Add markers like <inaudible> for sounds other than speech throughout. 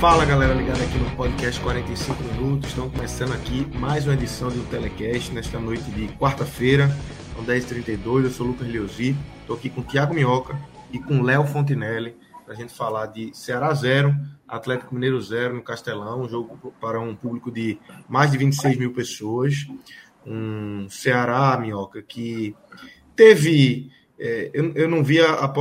Fala galera ligada aqui no podcast 45 minutos. Estamos começando aqui mais uma edição do Telecast nesta noite de quarta-feira, são 10h32. Eu sou o Lucas Leozi, estou aqui com o Thiago Minhoca e com Léo Fontinelli para a gente falar de Ceará 0, Atlético Mineiro 0 no Castelão, um jogo para um público de mais de 26 mil pessoas. Um Ceará, Minhoca, que teve. É, eu, eu não vi a, a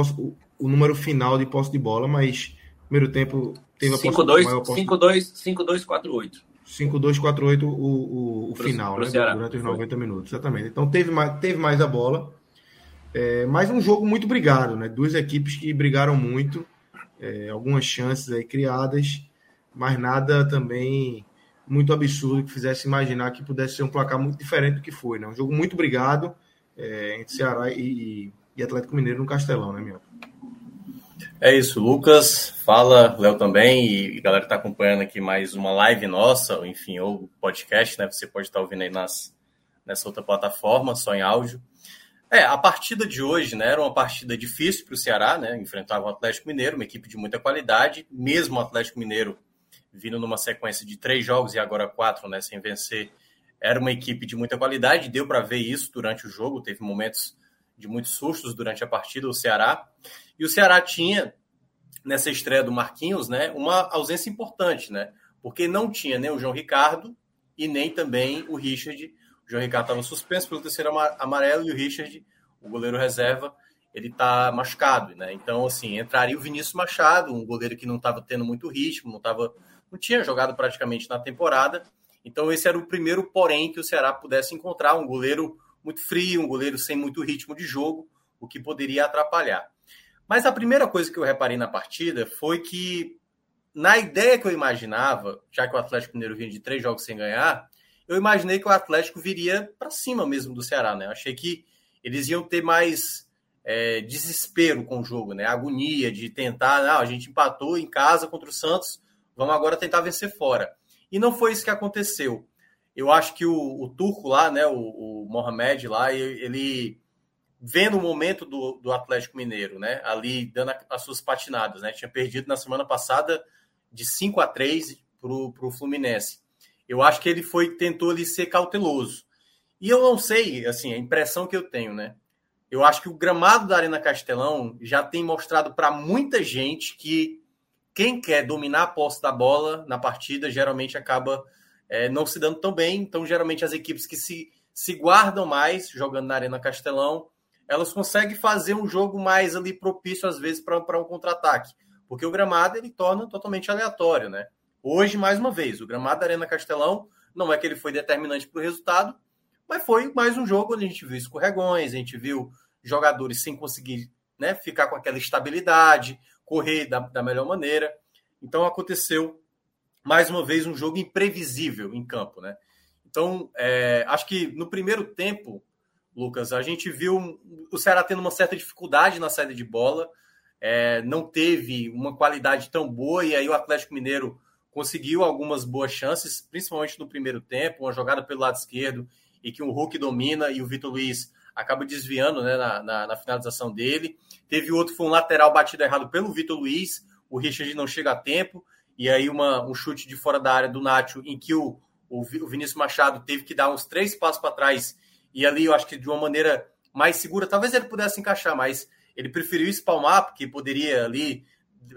o número final de posse de bola, mas primeiro tempo teve a 5-2-4-8. 5-2-4-8 o, o, o pro, final, pro né? Ceará. Durante os 90 Foi. minutos, exatamente. Então teve mais, teve mais a bola. É, mas um jogo muito brigado, né? Duas equipes que brigaram muito, é, algumas chances aí criadas, mas nada também muito absurdo que fizesse imaginar que pudesse ser um placar muito diferente do que foi, né? Um jogo muito brigado é, entre Ceará e, e Atlético Mineiro no Castelão, né, minha? É isso, Lucas. Fala, Léo também, e galera que está acompanhando aqui mais uma live nossa, enfim, ou podcast, né? Você pode estar tá ouvindo aí nas, nessa outra plataforma, só em áudio. É, a partida de hoje, né, era uma partida difícil para o Ceará, né? Enfrentava o Atlético Mineiro, uma equipe de muita qualidade, mesmo o Atlético Mineiro vindo numa sequência de três jogos e agora quatro, né, sem vencer, era uma equipe de muita qualidade, deu para ver isso durante o jogo, teve momentos de muitos sustos durante a partida, o Ceará. E o Ceará tinha, nessa estreia do Marquinhos, né, uma ausência importante, né? Porque não tinha nem o João Ricardo e nem também o Richard. O João Ricardo estava suspenso pelo terceiro amarelo e o Richard, o goleiro reserva, ele está machucado, né? Então, assim, entraria o Vinícius Machado, um goleiro que não estava tendo muito ritmo, não tava, não tinha jogado praticamente na temporada. Então, esse era o primeiro porém que o Ceará pudesse encontrar, um goleiro muito frio, um goleiro sem muito ritmo de jogo, o que poderia atrapalhar. Mas a primeira coisa que eu reparei na partida foi que, na ideia que eu imaginava, já que o Atlético Mineiro vinha de três jogos sem ganhar, eu imaginei que o Atlético viria para cima mesmo do Ceará, né? Eu achei que eles iam ter mais é, desespero com o jogo, né? Agonia de tentar, não, a gente empatou em casa contra o Santos, vamos agora tentar vencer fora. E não foi isso que aconteceu. Eu acho que o, o turco lá, né, o, o Mohamed lá, ele vendo o momento do, do Atlético Mineiro, né, ali dando as suas patinadas, né, tinha perdido na semana passada de 5 a 3 para o Fluminense. Eu acho que ele foi tentou ali ser cauteloso. E eu não sei, assim, a impressão que eu tenho, né? Eu acho que o gramado da Arena Castelão já tem mostrado para muita gente que quem quer dominar a posse da bola na partida geralmente acaba é, não se dando tão bem. Então, geralmente, as equipes que se, se guardam mais jogando na Arena Castelão, elas conseguem fazer um jogo mais ali propício, às vezes, para um contra-ataque. Porque o gramado ele torna totalmente aleatório, né? Hoje, mais uma vez, o gramado da Arena Castelão não é que ele foi determinante para o resultado, mas foi mais um jogo onde a gente viu escorregões, a gente viu jogadores sem conseguir né, ficar com aquela estabilidade, correr da, da melhor maneira. Então aconteceu mais uma vez, um jogo imprevisível em campo, né? Então, é, acho que no primeiro tempo, Lucas, a gente viu o Ceará tendo uma certa dificuldade na saída de bola, é, não teve uma qualidade tão boa, e aí o Atlético Mineiro conseguiu algumas boas chances, principalmente no primeiro tempo, uma jogada pelo lado esquerdo, e que o Hulk domina e o Vitor Luiz acaba desviando né, na, na, na, finalização dele. Teve outro, foi um lateral batido errado pelo Vitor Luiz, o Richard não chega a tempo, e aí uma, um chute de fora da área do Nacho, em que o, o Vinícius Machado teve que dar uns três passos para trás, e ali eu acho que de uma maneira mais segura, talvez ele pudesse encaixar, mas ele preferiu espalmar, porque poderia ali,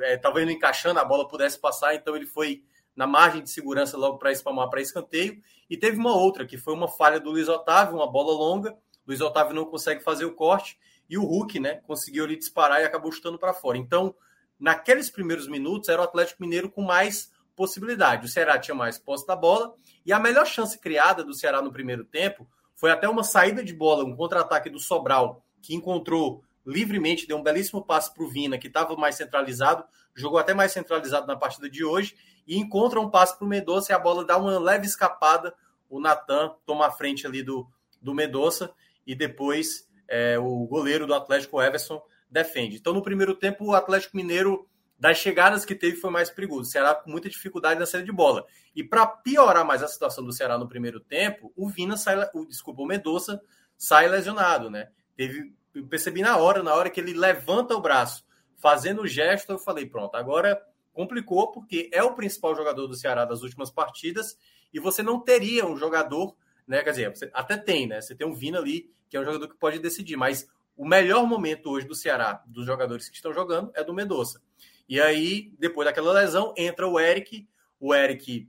é, talvez não encaixando, a bola pudesse passar, então ele foi na margem de segurança logo para espalmar para escanteio, e teve uma outra, que foi uma falha do Luiz Otávio, uma bola longa, Luiz Otávio não consegue fazer o corte, e o Hulk, né, conseguiu ali disparar e acabou chutando para fora. Então, naqueles primeiros minutos, era o Atlético Mineiro com mais possibilidade. O Ceará tinha mais posse da bola e a melhor chance criada do Ceará no primeiro tempo foi até uma saída de bola, um contra-ataque do Sobral, que encontrou livremente, deu um belíssimo passe para o Vina, que estava mais centralizado, jogou até mais centralizado na partida de hoje, e encontra um passe para o Medoça e a bola dá uma leve escapada. O Natan toma a frente ali do, do Medoça e depois é, o goleiro do Atlético, Everson, defende. Então, no primeiro tempo, o Atlético Mineiro das chegadas que teve foi mais perigoso. O Ceará com muita dificuldade na saída de bola. E para piorar mais a situação do Ceará no primeiro tempo, o Vina sai, o, desculpa, o Medoça sai lesionado, né? Teve, eu percebi na hora, na hora que ele levanta o braço, fazendo o gesto, eu falei, pronto, agora complicou porque é o principal jogador do Ceará das últimas partidas e você não teria um jogador, né? Quer dizer, até tem, né? Você tem um Vina ali, que é um jogador que pode decidir, mas o melhor momento hoje do Ceará, dos jogadores que estão jogando, é do Medoça. E aí, depois daquela lesão, entra o Eric. O Eric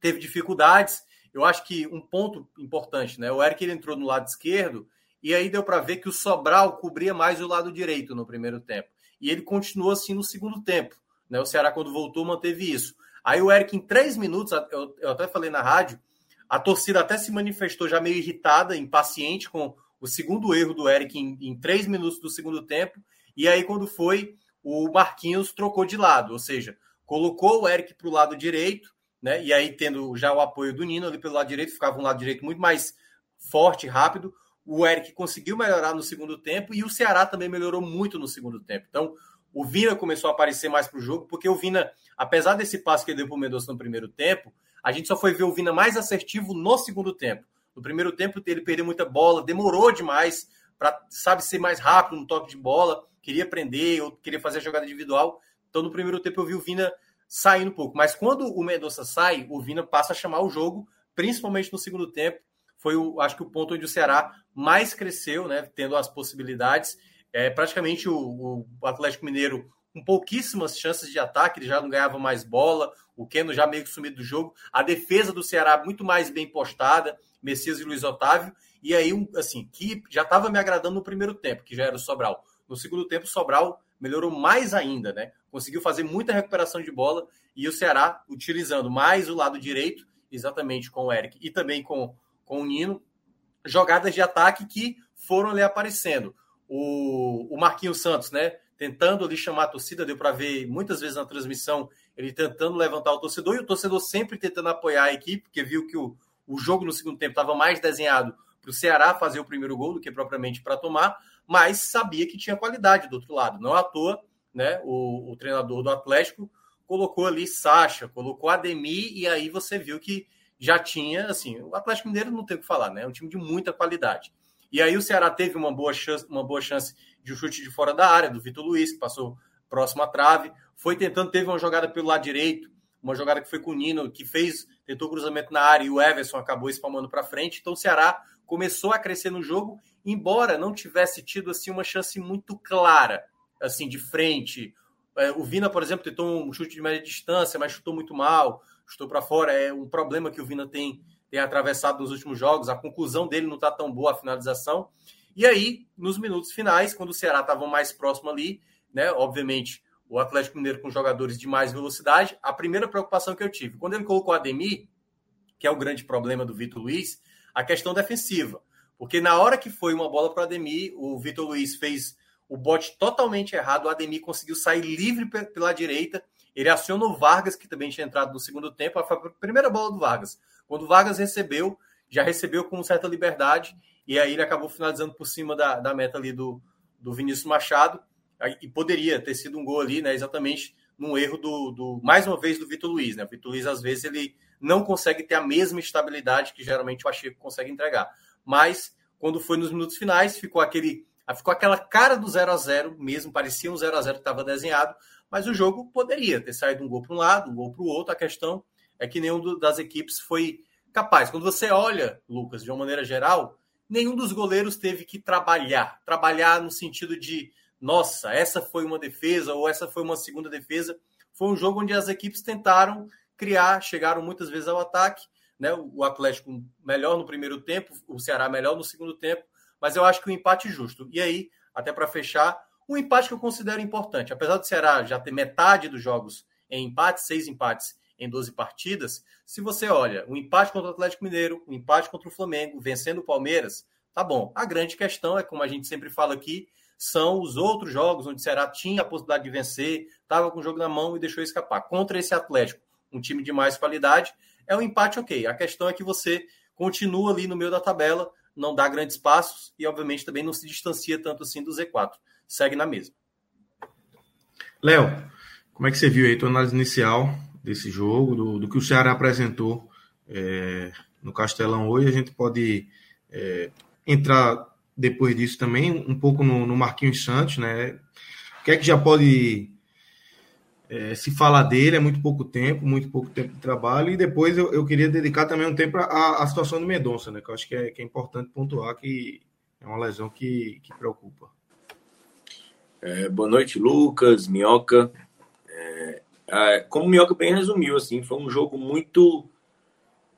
teve dificuldades. Eu acho que um ponto importante, né? O Eric ele entrou no lado esquerdo e aí deu para ver que o Sobral cobria mais o lado direito no primeiro tempo. E ele continuou assim no segundo tempo. Né? O Ceará, quando voltou, manteve isso. Aí o Eric, em três minutos, eu até falei na rádio, a torcida até se manifestou já meio irritada, impaciente com o segundo erro do Eric em, em três minutos do segundo tempo. E aí, quando foi, o Marquinhos trocou de lado, ou seja, colocou o Eric para o lado direito, né? E aí, tendo já o apoio do Nino ali pelo lado direito, ficava um lado direito muito mais forte, rápido. O Eric conseguiu melhorar no segundo tempo e o Ceará também melhorou muito no segundo tempo. Então, o Vina começou a aparecer mais para o jogo, porque o Vina, apesar desse passo que ele deu para o Mendonça no primeiro tempo, a gente só foi ver o Vina mais assertivo no segundo tempo. No primeiro tempo, ele perdeu muita bola, demorou demais para, sabe, ser mais rápido no toque de bola queria prender, ou queria fazer a jogada individual. Então, no primeiro tempo, eu vi o Vina saindo um pouco. Mas quando o Mendonça sai, o Vina passa a chamar o jogo, principalmente no segundo tempo. Foi, o, acho que, o ponto onde o Ceará mais cresceu, né, tendo as possibilidades. É, praticamente o, o Atlético Mineiro com pouquíssimas chances de ataque, ele já não ganhava mais bola, o Keno já meio que sumido do jogo, a defesa do Ceará muito mais bem postada, Messias e Luiz Otávio, e aí, assim, que já estava me agradando no primeiro tempo, que já era o Sobral. No segundo tempo, o Sobral melhorou mais ainda, né? Conseguiu fazer muita recuperação de bola e o Ceará utilizando mais o lado direito, exatamente com o Eric e também com, com o Nino, jogadas de ataque que foram ali aparecendo. O, o Marquinhos Santos, né? Tentando ali chamar a torcida, deu para ver muitas vezes na transmissão ele tentando levantar o torcedor e o torcedor sempre tentando apoiar a equipe, porque viu que o, o jogo no segundo tempo estava mais desenhado para o Ceará fazer o primeiro gol do que propriamente para tomar mas sabia que tinha qualidade do outro lado. Não à toa, né? O, o treinador do Atlético colocou ali Sacha, colocou Ademir, e aí você viu que já tinha, assim, o Atlético Mineiro não tem o que falar, né? É um time de muita qualidade. E aí o Ceará teve uma boa chance, uma boa chance de um chute de fora da área, do Vitor Luiz, que passou próximo à trave, foi tentando, teve uma jogada pelo lado direito, uma jogada que foi com o Nino, que fez, tentou cruzamento na área e o Everson acabou espalmando para frente. Então o Ceará começou a crescer no jogo, embora não tivesse tido assim uma chance muito clara, assim de frente. É, o Vina, por exemplo, tentou um chute de média distância, mas chutou muito mal, chutou para fora. É um problema que o Vina tem, tem atravessado nos últimos jogos. A conclusão dele não está tão boa, a finalização. E aí, nos minutos finais, quando o Ceará estava mais próximo ali, né? Obviamente, o Atlético Mineiro com jogadores de mais velocidade, a primeira preocupação que eu tive, quando ele colocou o Ademir, que é o grande problema do Vitor Luiz, a questão defensiva. Porque na hora que foi uma bola para o Ademir, o Vitor Luiz fez o bote totalmente errado, o Ademir conseguiu sair livre pela direita, ele acionou o Vargas, que também tinha entrado no segundo tempo, a primeira bola do Vargas. Quando o Vargas recebeu, já recebeu com certa liberdade, e aí ele acabou finalizando por cima da, da meta ali do, do Vinícius Machado, e poderia ter sido um gol ali, né, exatamente num erro do, do mais uma vez, do Vitor Luiz. Né? O Vitor Luiz, às vezes, ele não consegue ter a mesma estabilidade que geralmente o Pacheco consegue entregar. Mas quando foi nos minutos finais, ficou aquele ficou aquela cara do 0 a 0 mesmo, parecia um 0 a 0 que estava desenhado, mas o jogo poderia ter saído um gol para um lado, um gol para o outro. A questão é que nenhum das equipes foi capaz. Quando você olha, Lucas, de uma maneira geral, nenhum dos goleiros teve que trabalhar, trabalhar no sentido de, nossa, essa foi uma defesa ou essa foi uma segunda defesa. Foi um jogo onde as equipes tentaram criar, chegaram muitas vezes ao ataque. Né? O Atlético melhor no primeiro tempo, o Ceará melhor no segundo tempo, mas eu acho que o um empate justo. E aí, até para fechar, um empate que eu considero importante. Apesar do Ceará já ter metade dos jogos em empates, seis empates em 12 partidas. Se você olha o empate contra o Atlético Mineiro, o empate contra o Flamengo, vencendo o Palmeiras, tá bom. A grande questão é, como a gente sempre fala aqui, são os outros jogos onde o Ceará tinha a possibilidade de vencer, estava com o jogo na mão e deixou escapar. Contra esse Atlético, um time de mais qualidade, é um empate ok. A questão é que você continua ali no meio da tabela, não dá grandes passos e, obviamente, também não se distancia tanto assim do Z4. Segue na mesma. Léo, como é que você viu aí a tua análise inicial desse jogo, do, do que o Ceará apresentou é, no Castelão hoje? A gente pode é, entrar depois disso também um pouco no, no Marquinhos Santos, né? O que é que já pode é, se falar dele? É muito pouco tempo, muito pouco tempo de trabalho. E depois eu, eu queria dedicar também um tempo à, situação do Mendonça, né? Que eu acho que é, que é importante pontuar que é uma lesão que, que preocupa. É, boa noite, Lucas, Minhoca. É, como o Minhoca bem resumiu, assim, foi um jogo muito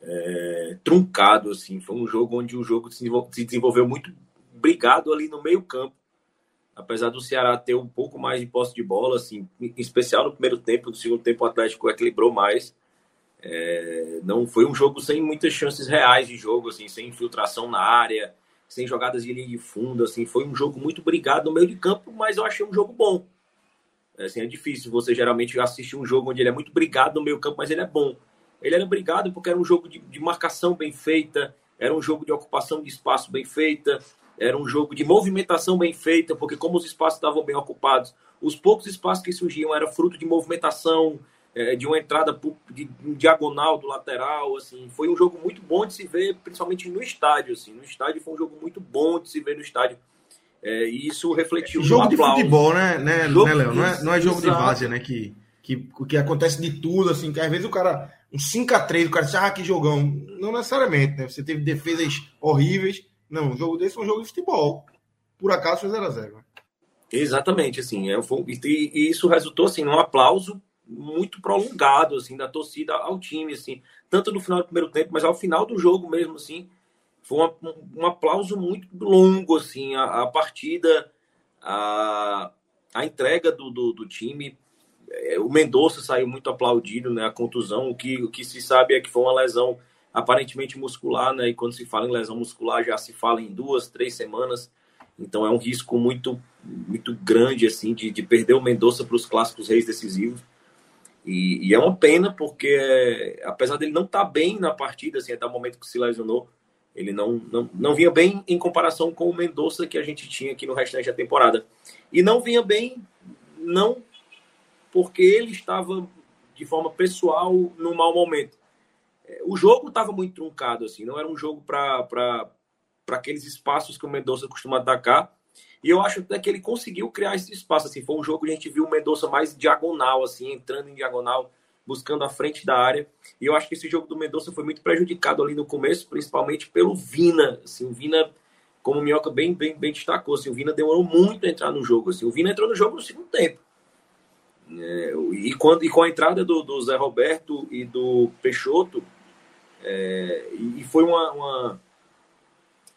é, truncado, assim, foi um jogo onde o jogo se desenvolveu muito brigado ali no meio campo. Apesar do Ceará ter um pouco mais de posse de bola, assim, em especial no primeiro tempo, no segundo tempo o Atlético equilibrou mais. É, não foi um jogo sem muitas chances reais de jogo, assim, sem infiltração na área, sem jogadas de linha de fundo, assim, foi um jogo muito brigado no meio de campo, mas eu achei um jogo bom. Assim, é difícil você geralmente assistir um jogo onde ele é muito brigado no meio campo, mas ele é bom. Ele era brigado porque era um jogo de, de marcação bem feita, era um jogo de ocupação de espaço bem feita, era um jogo de movimentação bem feita, porque como os espaços estavam bem ocupados, os poucos espaços que surgiam era fruto de movimentação, é, de uma entrada de, diagonal do lateral, assim, foi um jogo muito bom de se ver, principalmente no estádio, assim, no estádio foi um jogo muito bom de se ver no estádio. É, e isso refletiu jogo de futebol, né, né, jogo, né Léo? Não é, não é jogo exato. de várzea, né? Que, que, que acontece de tudo, assim, que às vezes o cara, um 5x3, o cara diz, ah, que jogão. Não necessariamente, né? Você teve defesas horríveis, não, um jogo desse é um jogo de futebol. Por acaso foi 0x0. Né? Exatamente, assim. É, e, isso resultou assim, num aplauso muito prolongado assim, da torcida ao time, assim, tanto no final do primeiro tempo, mas ao final do jogo mesmo, assim. Foi uma, um, um, aplauso muito longo, assim, a, a partida, a, a entrega do, do, do time. É, o Mendonça saiu muito aplaudido, né? A contusão, o que, o que se sabe é que foi uma lesão aparentemente muscular, né? E quando se fala em lesão muscular, já se fala em duas, três semanas. Então é um risco muito, muito grande, assim, de, de perder o Mendonça para os clássicos reis decisivos. E, e, é uma pena, porque apesar dele não estar tá bem na partida, assim, até o momento que se lesionou, ele não, não, não vinha bem em comparação com o Mendonça que a gente tinha aqui no restante da temporada. E não vinha bem, não porque ele estava de forma pessoal no mau momento, o jogo estava muito truncado, assim, não era um jogo para aqueles espaços que o Mendonça costuma atacar. E eu acho até que ele conseguiu criar esse espaço. Assim, foi um jogo que a gente viu o Mendonça mais diagonal, assim, entrando em diagonal, buscando a frente da área. E eu acho que esse jogo do Mendonça foi muito prejudicado ali no começo, principalmente pelo Vina. Assim, o Vina, como o Minhoca bem, bem, bem destacou, assim, o Vina demorou muito a entrar no jogo. Assim, o Vina entrou no jogo no segundo tempo. É, e, quando, e com a entrada do, do Zé Roberto e do Peixoto, é, e foi uma, uma,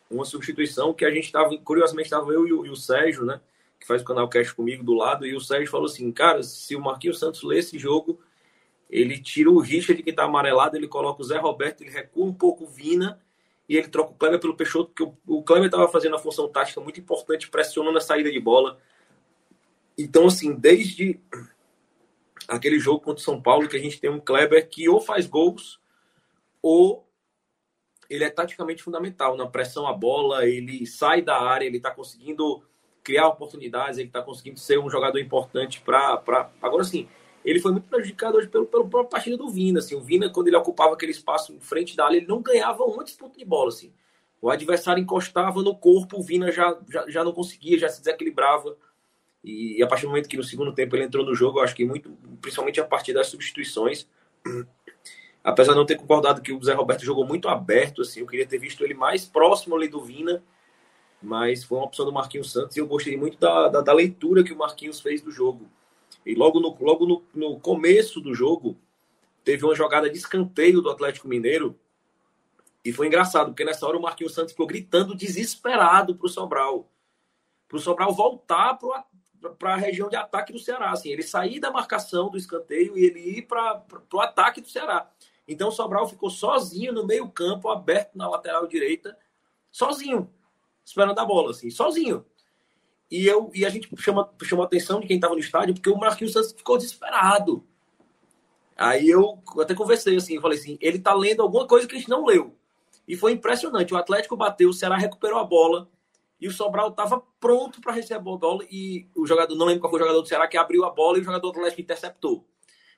uma, substituição que a gente estava, curiosamente, estava eu e o, e o, Sérgio, né? Que faz o canal Cash comigo do lado, e o Sérgio falou assim: cara, se o Marquinhos Santos lê esse jogo, ele tira o Richard que está amarelado, ele coloca o Zé Roberto, ele recua um pouco o Vina e ele troca o Kleber pelo Peixoto, porque o, o Kleber estava fazendo a função tática muito importante, pressionando a saída de bola. Então, assim, desde aquele jogo contra o São Paulo, que a gente tem um Kleber que ou faz gols ou ele é taticamente fundamental na pressão à bola, ele sai da área, ele está conseguindo criar oportunidades, ele está conseguindo ser um jogador importante para. Pra... Agora sim, ele foi muito prejudicado hoje pelo, pelo próprio partida do Vina. Assim, o Vina, quando ele ocupava aquele espaço em frente da área, ele não ganhava uma disputa de bola. Assim. O adversário encostava no corpo, o Vina já, já, já não conseguia, já se desequilibrava. E, e, a partir do momento que no segundo tempo ele entrou no jogo, eu acho que muito, principalmente a partir das substituições, apesar de não ter concordado que o Zé Roberto jogou muito aberto, assim, eu queria ter visto ele mais próximo ali do Vina, mas foi uma opção do Marquinhos Santos e eu gostei muito da, da, da leitura que o Marquinhos fez do jogo. E logo no, logo no, no começo do jogo, teve uma jogada de escanteio do Atlético Mineiro e foi engraçado, porque nessa hora o Marquinhos Santos ficou gritando desesperado para o Sobral. Para o Sobral voltar para a região de ataque do Ceará. Assim, ele sair da marcação do escanteio e ele ir para o ataque do Ceará. Então Sobral ficou sozinho no meio-campo, aberto na lateral direita, sozinho, esperando a bola, assim, sozinho. E, eu, e a gente chama, chamou a atenção de quem estava no estádio, porque o Marquinhos Santos ficou desesperado. Aí eu até conversei assim, falei assim, ele tá lendo alguma coisa que a gente não leu. E foi impressionante. O Atlético bateu, o Ceará recuperou a bola e o Sobral estava pronto para receber a bola e o jogador, não lembro qual foi o jogador do Ceará que abriu a bola e o jogador do Atlético interceptou.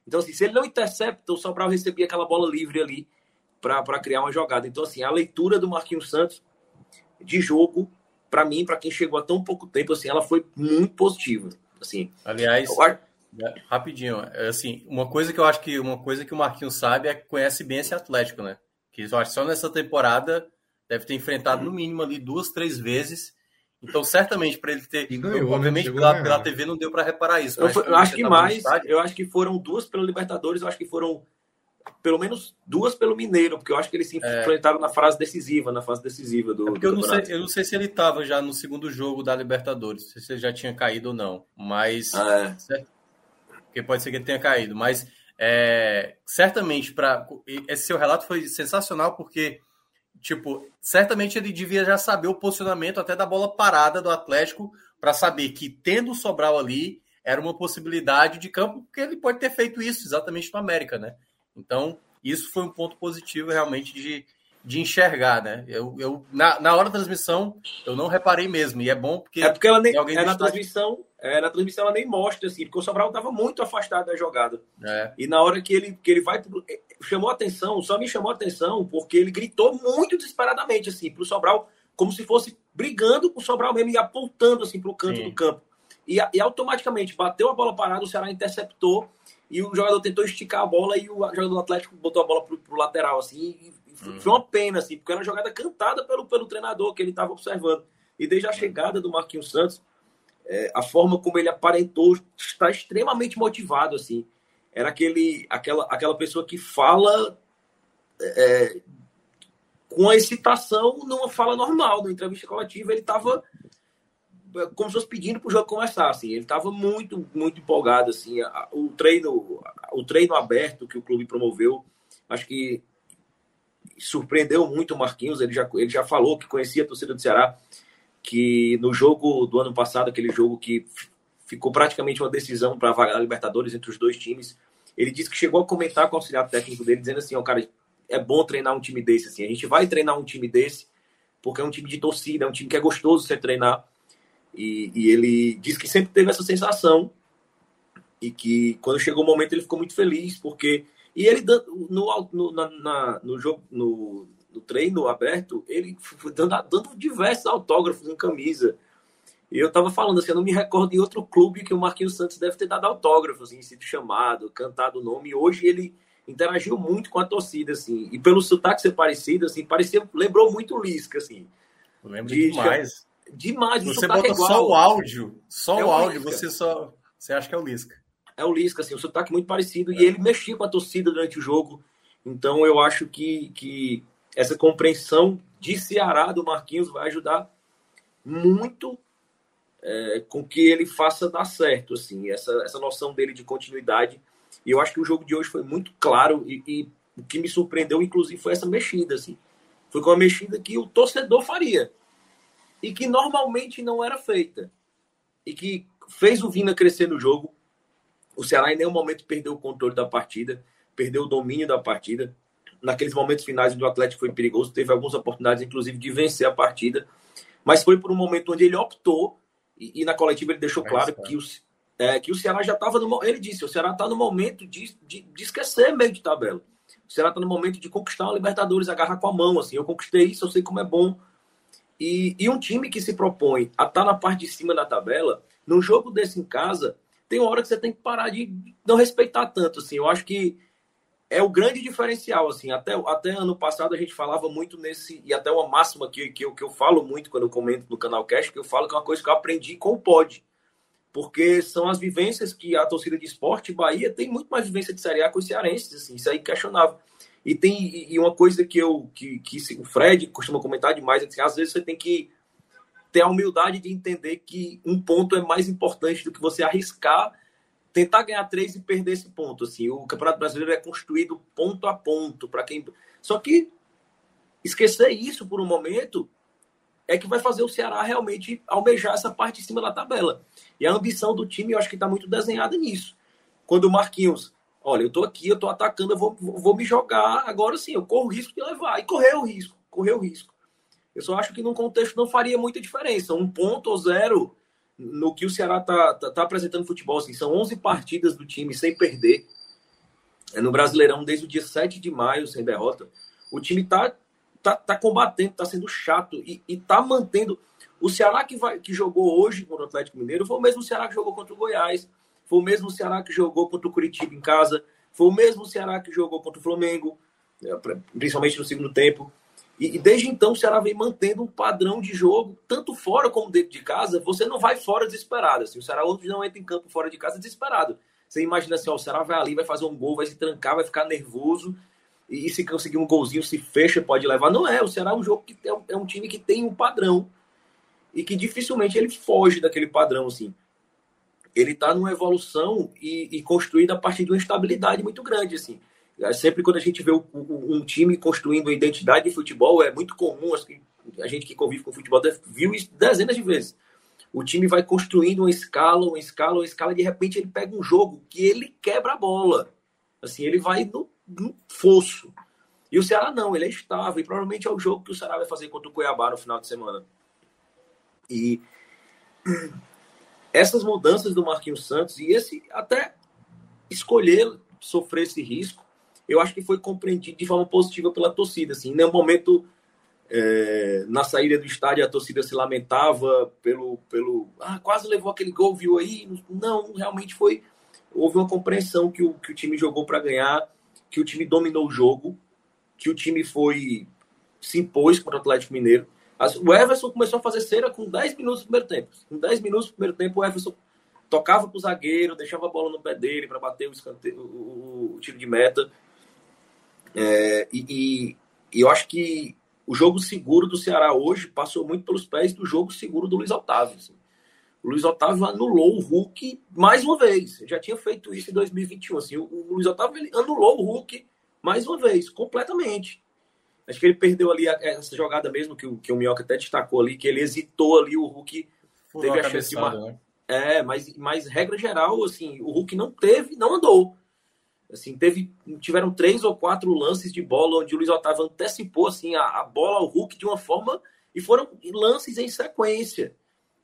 Então, assim, se ele não intercepta, o Sobral recebia aquela bola livre ali para criar uma jogada. Então, assim, a leitura do Marquinhos Santos de jogo, para mim, para quem chegou há tão pouco tempo, assim, ela foi muito positiva. Assim, Aliás, eu... Né, rapidinho, é, assim, uma coisa que eu acho que uma coisa que o Marquinhos sabe é que conhece bem esse Atlético, né? Que eu acho que só nessa temporada deve ter enfrentado no mínimo ali duas, três vezes. Então, certamente, para ele ter. Ganhou, obviamente, pela, pela TV não deu para reparar isso. Eu, eu acho que mais, eu acho que foram duas pela Libertadores, eu acho que foram pelo menos duas pelo Mineiro, porque eu acho que eles se é. enfrentaram na fase decisiva, na fase decisiva do. É porque do eu, não sei, eu não sei se ele estava já no segundo jogo da Libertadores, se ele já tinha caído ou não. Mas. Ah, é. Porque pode ser que ele tenha caído. Mas é, certamente, para esse seu relato foi sensacional, porque tipo, certamente ele devia já saber o posicionamento até da bola parada do Atlético para saber que tendo o Sobral ali era uma possibilidade de campo, porque ele pode ter feito isso exatamente no América, né? Então, isso foi um ponto positivo realmente de, de enxergar, né? Eu, eu na, na hora da transmissão eu não reparei mesmo e é bom porque é porque ela nem é na transmissão é, na transmissão ela nem mostra assim porque o Sobral estava muito afastado da jogada é. e na hora que ele que ele vai é, chamou atenção só me chamou atenção porque ele gritou muito desesperadamente assim para o Sobral como se fosse brigando com o Sobral mesmo e apontando assim para o canto Sim. do campo e, e automaticamente bateu a bola parada o Ceará interceptou e o jogador tentou esticar a bola e o jogador do Atlético botou a bola pro, pro lateral, assim, e uhum. foi uma pena, assim, porque era uma jogada cantada pelo, pelo treinador que ele estava observando. E desde a chegada do Marquinhos Santos, é, a forma como ele aparentou está extremamente motivado, assim. Era aquele, aquela, aquela pessoa que fala é, com a excitação numa fala normal, numa entrevista coletiva, ele estava como se fosse pedindo para o jogo começar, assim. Ele estava muito, muito empolgado, assim. O treino, o treino aberto que o clube promoveu, acho que surpreendeu muito o Marquinhos. Ele já, ele já falou que conhecia a torcida do Ceará, que no jogo do ano passado, aquele jogo que ficou praticamente uma decisão para a Libertadores entre os dois times, ele disse que chegou a comentar com o auxiliar técnico dele, dizendo assim, ó, oh, cara, é bom treinar um time desse, assim. A gente vai treinar um time desse, porque é um time de torcida, é um time que é gostoso você treinar e, e, ele diz que sempre teve essa sensação e que quando chegou o momento ele ficou muito feliz porque e ele no, no, na, no jogo no, no, treino aberto ele foi dando, dando diversos autógrafos em camisa e eu tava falando assim eu não me recordo de outro clube que o Marquinhos Santos deve ter dado autógrafos assim, sido chamado cantado o nome e hoje ele interagiu muito com a torcida assim e pelo sotaque ser parecido assim parecia lembrou muito o Lisca assim eu lembro de, demais demais. Você bota é só o áudio, só é o áudio, Lisca. você só. Você acha que é o Lisca. É o Lisca, assim, o sotaque muito parecido. É. E ele mexia com a torcida durante o jogo. Então eu acho que, que essa compreensão de Ceará do Marquinhos vai ajudar muito é, com que ele faça dar certo, assim, essa, essa noção dele de continuidade. E eu acho que o jogo de hoje foi muito claro e, e o que me surpreendeu, inclusive, foi essa mexida, assim. Foi com a mexida que o torcedor faria e que normalmente não era feita. E que fez o Vina crescer no jogo. O Ceará em nenhum momento perdeu o controle da partida, perdeu o domínio da partida. Naqueles momentos finais do Atlético foi perigoso, teve algumas oportunidades, inclusive, de vencer a partida. Mas foi por um momento onde ele optou, e, e na coletiva ele deixou claro que o, é, que o Ceará já estava no. Ele disse: o Ceará está no momento de, de, de, esquecer meio de tabela. O Ceará está no momento de conquistar a Libertadores, agarrar com a mão. Assim, eu conquistei isso, eu sei como é bom e, e um time que se propõe a estar tá na parte de cima da tabela, num jogo desse em casa, tem uma hora que você tem que parar de não respeitar tanto. Assim. Eu acho que é o grande diferencial. assim Até, até ano passado a gente falava muito nesse, e até uma máxima que, que, eu, que eu falo muito quando eu comento no canal Cash, que eu falo que é uma coisa que eu aprendi com o Pod. Porque são as vivências que a torcida de esporte Bahia tem muito mais vivência de Série A com os cearenses, assim, isso aí questionável. E tem e uma coisa que eu que, que o Fred costuma comentar demais, é que às vezes você tem que ter a humildade de entender que um ponto é mais importante do que você arriscar, tentar ganhar três e perder esse ponto. Assim, o Campeonato Brasileiro é construído ponto a ponto para quem. Só que esquecer isso por um momento é que vai fazer o Ceará realmente almejar essa parte de cima da tabela. E a ambição do time, eu acho que está muito desenhada nisso. Quando o Marquinhos, olha, eu estou aqui, eu estou atacando, eu vou, vou me jogar, agora sim, eu corro o risco de levar. E correu o risco, correu o risco. Eu só acho que num contexto não faria muita diferença. Um ponto ou zero no que o Ceará está tá, tá apresentando futebol. Assim, são 11 partidas do time sem perder. É no Brasileirão desde o dia 7 de maio, sem derrota. O time está tá, tá combatendo, está sendo chato e, está mantendo. O Ceará que, vai, que jogou hoje contra o Atlético Mineiro foi o mesmo Ceará que jogou contra o Goiás, foi o mesmo Ceará que jogou contra o Curitiba em casa, foi o mesmo Ceará que jogou contra o Flamengo, é, principalmente no segundo tempo. E, e desde então o Ceará vem mantendo um padrão de jogo, tanto fora como dentro de casa. Você não vai fora desesperado. Assim, o Ceará hoje não entra em campo fora de casa desesperado. Você imagina assim, ó, o Ceará vai ali, vai fazer um gol, vai se trancar, vai ficar nervoso. E se conseguir um golzinho, se fecha, pode levar. Não é. O Ceará é um jogo que é um, é um time que tem um padrão. E que dificilmente ele foge daquele padrão, assim. Ele está numa evolução e, e construído a partir de uma estabilidade muito grande, assim. É, sempre quando a gente vê um time construindo uma identidade de futebol, é muito comum, a gente que convive com futebol viu isso dezenas de vezes. O time vai construindo uma escala, uma escala, uma escala, e de repente ele pega um jogo que ele quebra a bola. Assim, ele vai no, no fosso. E o Ceará não, ele é estável, e provavelmente é o jogo que o Ceará vai fazer contra o Cuiabá no final de semana. E essas mudanças do Marquinhos Santos, e esse até escolher sofrer esse risco, eu acho que foi compreendido de forma positiva pela torcida. Assim, em nenhum momento, é, na saída do estádio, a torcida se lamentava pelo. pelo ah, quase levou aquele gol, viu aí? Não, realmente foi. Houve uma compreensão que o, que o time jogou para ganhar, que o time dominou o jogo, que o time foi. se impôs contra o Atlético Mineiro. O Everson começou a fazer cera com 10 minutos no primeiro tempo. Com 10 minutos no primeiro tempo, o Everson tocava o zagueiro, deixava a bola no pé dele para bater o, escanteio, o, o, tiro de meta. É, e, e, eu acho que o jogo seguro do Ceará hoje passou muito pelos pés do jogo seguro do Luiz Otávio. Assim. O Luiz Otávio anulou o Hulk mais uma vez. Já tinha feito isso em 2021. Assim. O, o Luiz Otávio ele anulou o Hulk mais uma vez, completamente. Acho que ele perdeu ali essa jogada mesmo que o, que o Minhoca até destacou ali, que ele hesitou ali, o Hulk Furou teve a, a chance de marcar. Né? É, mas, mas regra geral, assim, o Hulk não teve, não andou. Assim, teve, tiveram três ou quatro lances de bola onde o Luiz Otávio antecipou assim, a, a bola ao Hulk de uma forma. E foram lances em sequência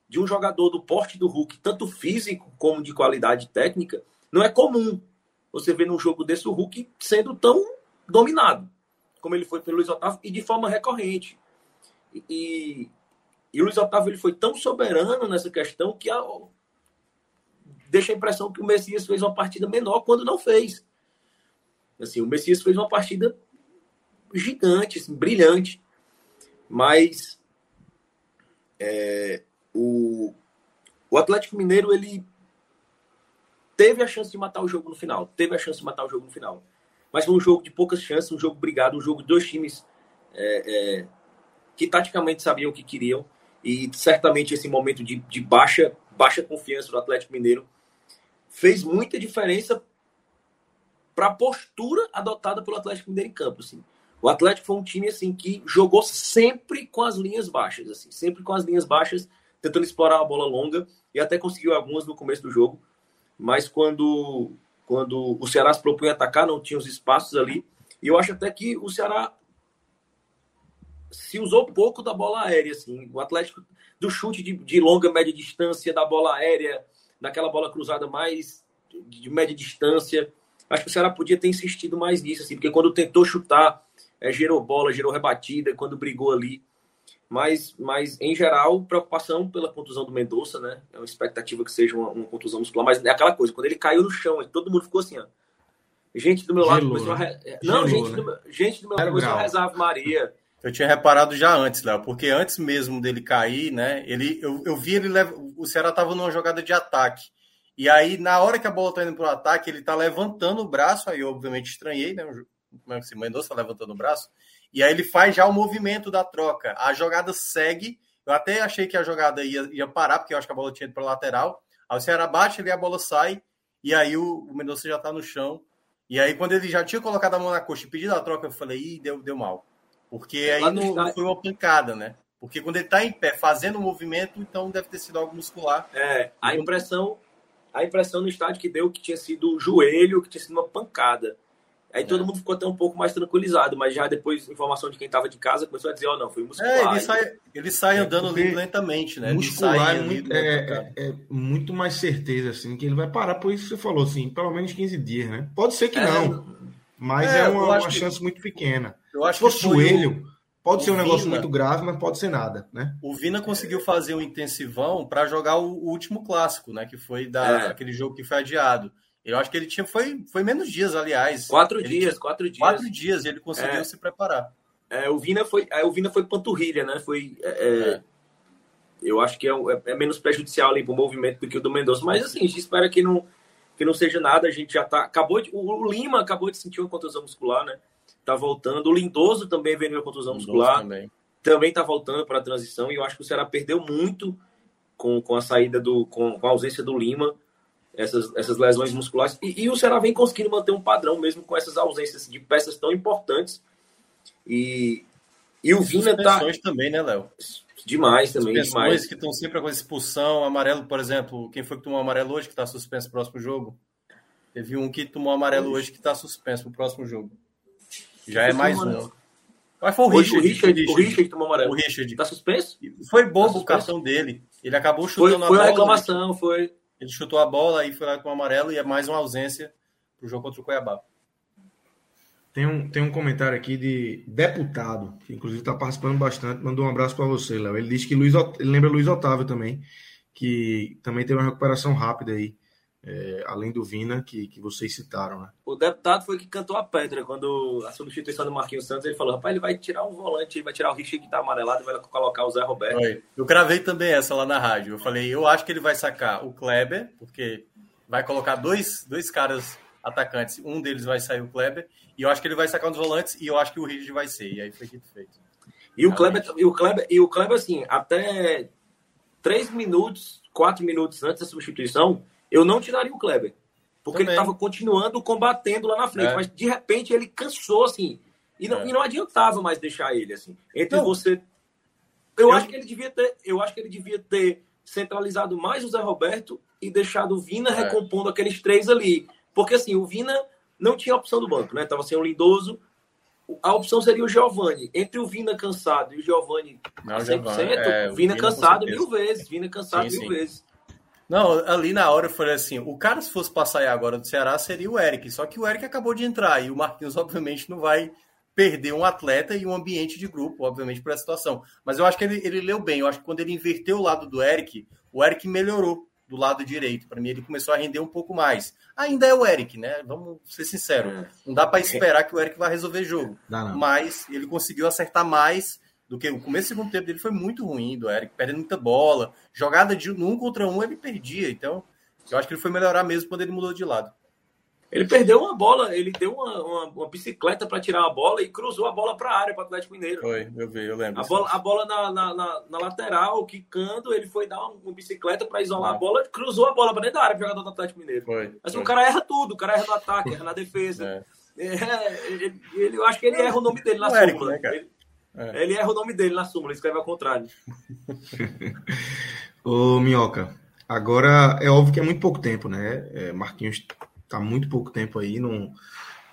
de um jogador do porte do Hulk, tanto físico como de qualidade técnica. Não é comum você ver num jogo desse o Hulk sendo tão dominado como ele foi pelo Luiz Otávio e de forma recorrente. E, e o Luiz Otávio ele foi tão soberano nessa questão que a, deixa a impressão que o Messias fez uma partida menor quando não fez. Assim, o Messias fez uma partida gigante, assim, brilhante. Mas é, o, o Atlético Mineiro ele teve a chance de matar o jogo no final. Teve a chance de matar o jogo no final. Mas foi um jogo de poucas chances, um jogo brigado, um jogo de dois times é, é, que taticamente sabiam o que queriam. E certamente esse momento de, de baixa, baixa confiança do Atlético Mineiro fez muita diferença para a postura adotada pelo Atlético Mineiro em campo. Assim. O Atlético foi um time assim que jogou sempre com as linhas baixas, assim, sempre com as linhas baixas, tentando explorar a bola longa e até conseguiu algumas no começo do jogo. Mas quando quando o Ceará se propunha atacar, não tinha os espaços ali. E eu acho até que o Ceará se usou pouco da bola aérea, assim. O Atlético do chute de, de longa média distância, da bola aérea, daquela bola cruzada mais de média distância. Acho que o Ceará podia ter insistido mais nisso, assim, porque quando tentou chutar, é, gerou bola, gerou rebatida, quando brigou ali. Mas, mas, em geral, preocupação pela contusão do Mendonça, né? É uma expectativa que seja uma, uma, contusão muscular, mas é aquela coisa, quando ele caiu no chão, todo mundo ficou assim, ó. Gente do meu lado começou a. Re... Não, gente, né? do meu... gente do meu lado começou a rezar Ave Maria. Eu tinha reparado já antes, Léo, porque antes mesmo dele cair, né? Ele, eu, eu vi ele leva, o Ceará tava numa jogada de ataque. E aí, na hora que a bola tá indo pro ataque, ele tá levantando o braço, aí eu obviamente estranhei, né? Como é que se Mendonça tá levantando o braço? E aí ele faz já o movimento da troca. A jogada segue Eu até achei que a jogada ia, ia parar, porque eu acho que a bola tinha ido para lateral. Aí o Ceará bate, ali a bola sai, e aí o, o Mendonça já está no chão. E aí, quando ele já tinha colocado a mão na coxa e pedido a troca, eu falei, ih, deu, deu mal. Porque aí não, não foi uma pancada, né? Porque quando ele está em pé fazendo o movimento, então deve ter sido algo muscular. É, a impressão, a impressão no estádio que deu que tinha sido o joelho, que tinha sido uma pancada. Aí é. todo mundo ficou até um pouco mais tranquilizado, mas já depois, informação de quem estava de casa, começou a dizer, ó, oh, não, foi muscular. É, ele sai, ele sai é, andando lentamente, né? Muscular é muito, é, é, muito, mais certeza, assim, que ele vai parar, por isso que você falou, assim, pelo menos 15 dias, né? Pode ser que é. não, mas é, uma, uma chance que, muito pequena. Eu acho Se fosse joelho, pode ser um Vina, negócio muito grave, mas pode ser nada, né? O Vina conseguiu fazer um intensivão para jogar o, o, último clássico, né? Que foi da, aquele jogo que foi adiado. Eu acho que ele tinha. Foi, foi menos dias, aliás. Quatro ele dias, tinha, quatro dias. Quatro dias ele conseguiu é, se preparar. É, o Vina foi. É, o Vina foi panturrilha, né? Foi. É, é, é. eu acho que é, é, menos prejudicial ali para o movimento do que o do Mendonça. Mas assim, a gente espera que não, que não seja nada. A gente já tá. Acabou de, o Lima acabou de sentir uma contusão muscular, né? Tá voltando. O Lindoso também veio uma contusão muscular. Também. também tá voltando para a transição. E eu acho que o Ceará perdeu muito com, com a saída do. Com, com a ausência do Lima essas, essas lesões musculares. E, e, o Ceará vem conseguindo manter um padrão mesmo com essas ausências de peças tão importantes. E, e o Vina tá. também, né, Léo? Demais também. Demais. que estão sempre com expulsão, amarelo, por exemplo. Quem foi que tomou amarelo hoje que está suspenso no próximo jogo? Teve um que tomou amarelo hoje que está suspenso no próximo jogo. Já é mais um. Mas foi o Richard. O Richard, o Richard tomou amarelo. O Richard. Está suspenso? Foi bobo tá o cartão dele. Ele acabou chutando foi, foi a bola. Foi a reclamação, foi. Ele chutou a bola e foi lá com o amarelo e é mais uma ausência para o jogo contra o Cuiabá. Tem um, tem um comentário aqui de deputado, que inclusive está participando bastante. Mandou um abraço para você, Léo. Ele disse que Luiz, ele lembra Luiz Otávio também, que também teve uma recuperação rápida aí é, além do Vina, que, que vocês citaram, né? O deputado foi que cantou a pedra quando a substituição do Marquinhos Santos, ele falou, rapaz, ele vai tirar um volante, ele vai tirar o Richard que tá amarelado e vai colocar o Zé Roberto. Foi. Eu cravei também essa lá na rádio. Eu falei, eu acho que ele vai sacar o Kleber, porque vai colocar dois, dois caras atacantes, um deles vai sair o Kleber, e eu acho que ele vai sacar um dos volantes, e eu acho que o Richard vai ser, e aí foi dito feito. E o, Kleber, e, o Kleber, e o Kleber, assim, até três minutos, quatro minutos antes da substituição, eu não tiraria o Kleber. Porque Também. ele estava continuando combatendo lá na frente. É. Mas de repente ele cansou, assim. E não, é. e não adiantava mais deixar ele, assim. Entre não. você. Eu, eu, acho que ele devia ter. Eu acho que ele devia ter centralizado mais o Zé Roberto e deixado o Vina é. recompondo aqueles três ali. Porque assim, o Vina não tinha opção do banco, né? Tava sem o Lindoso. A opção seria o Giovani. Entre o Vina cansado e o Giovani não, 100%, Giovani, é, o Vina, Vina cansado mil vezes. Vina cansado sim, mil sim. vezes. Não, ali na hora eu falei assim: o cara, se fosse passar aí agora do Ceará, seria o Eric. Só que o Eric acabou de entrar e o Marquinhos, <laughs> obviamente, não vai perder um atleta e um ambiente de grupo, obviamente, por essa situação. Mas eu acho que ele, ele leu bem. Eu acho que quando ele inverteu o lado do Eric, o Eric melhorou do lado direito. Para mim, ele começou a render um pouco mais. Ainda é o Eric, né? Vamos ser sinceros. É. Não dá para esperar que o Eric vá resolver jogo. Mas ele conseguiu acertar mais do que o começo do segundo tempo dele foi muito ruim do Eric, perdendo muita bola. Jogada de um contra um ele perdia. Então, eu acho que ele foi melhorar mesmo quando ele mudou de lado. Ele perdeu uma bola, ele deu uma, uma, uma bicicleta para tirar a bola e cruzou a bola para a área para o Atlético Mineiro. Foi, eu vi, eu lembro. A bola, a bola na, na, na, na lateral, quicando, ele foi dar uma, uma bicicleta para isolar a bola, cruzou a bola para dentro da área, jogador do Atlético Mineiro. Foi, Mas foi. o cara erra tudo, o cara erra no ataque, erra na defesa. É. É, ele, ele, eu acho que ele erra o nome dele na súmula. Né, ele, é. Ele erra o nome dele na súmula, escreve ao contrário. <laughs> Ô, Minhoca, agora é óbvio que é muito pouco tempo, né? É, Marquinhos tá muito pouco tempo aí, não,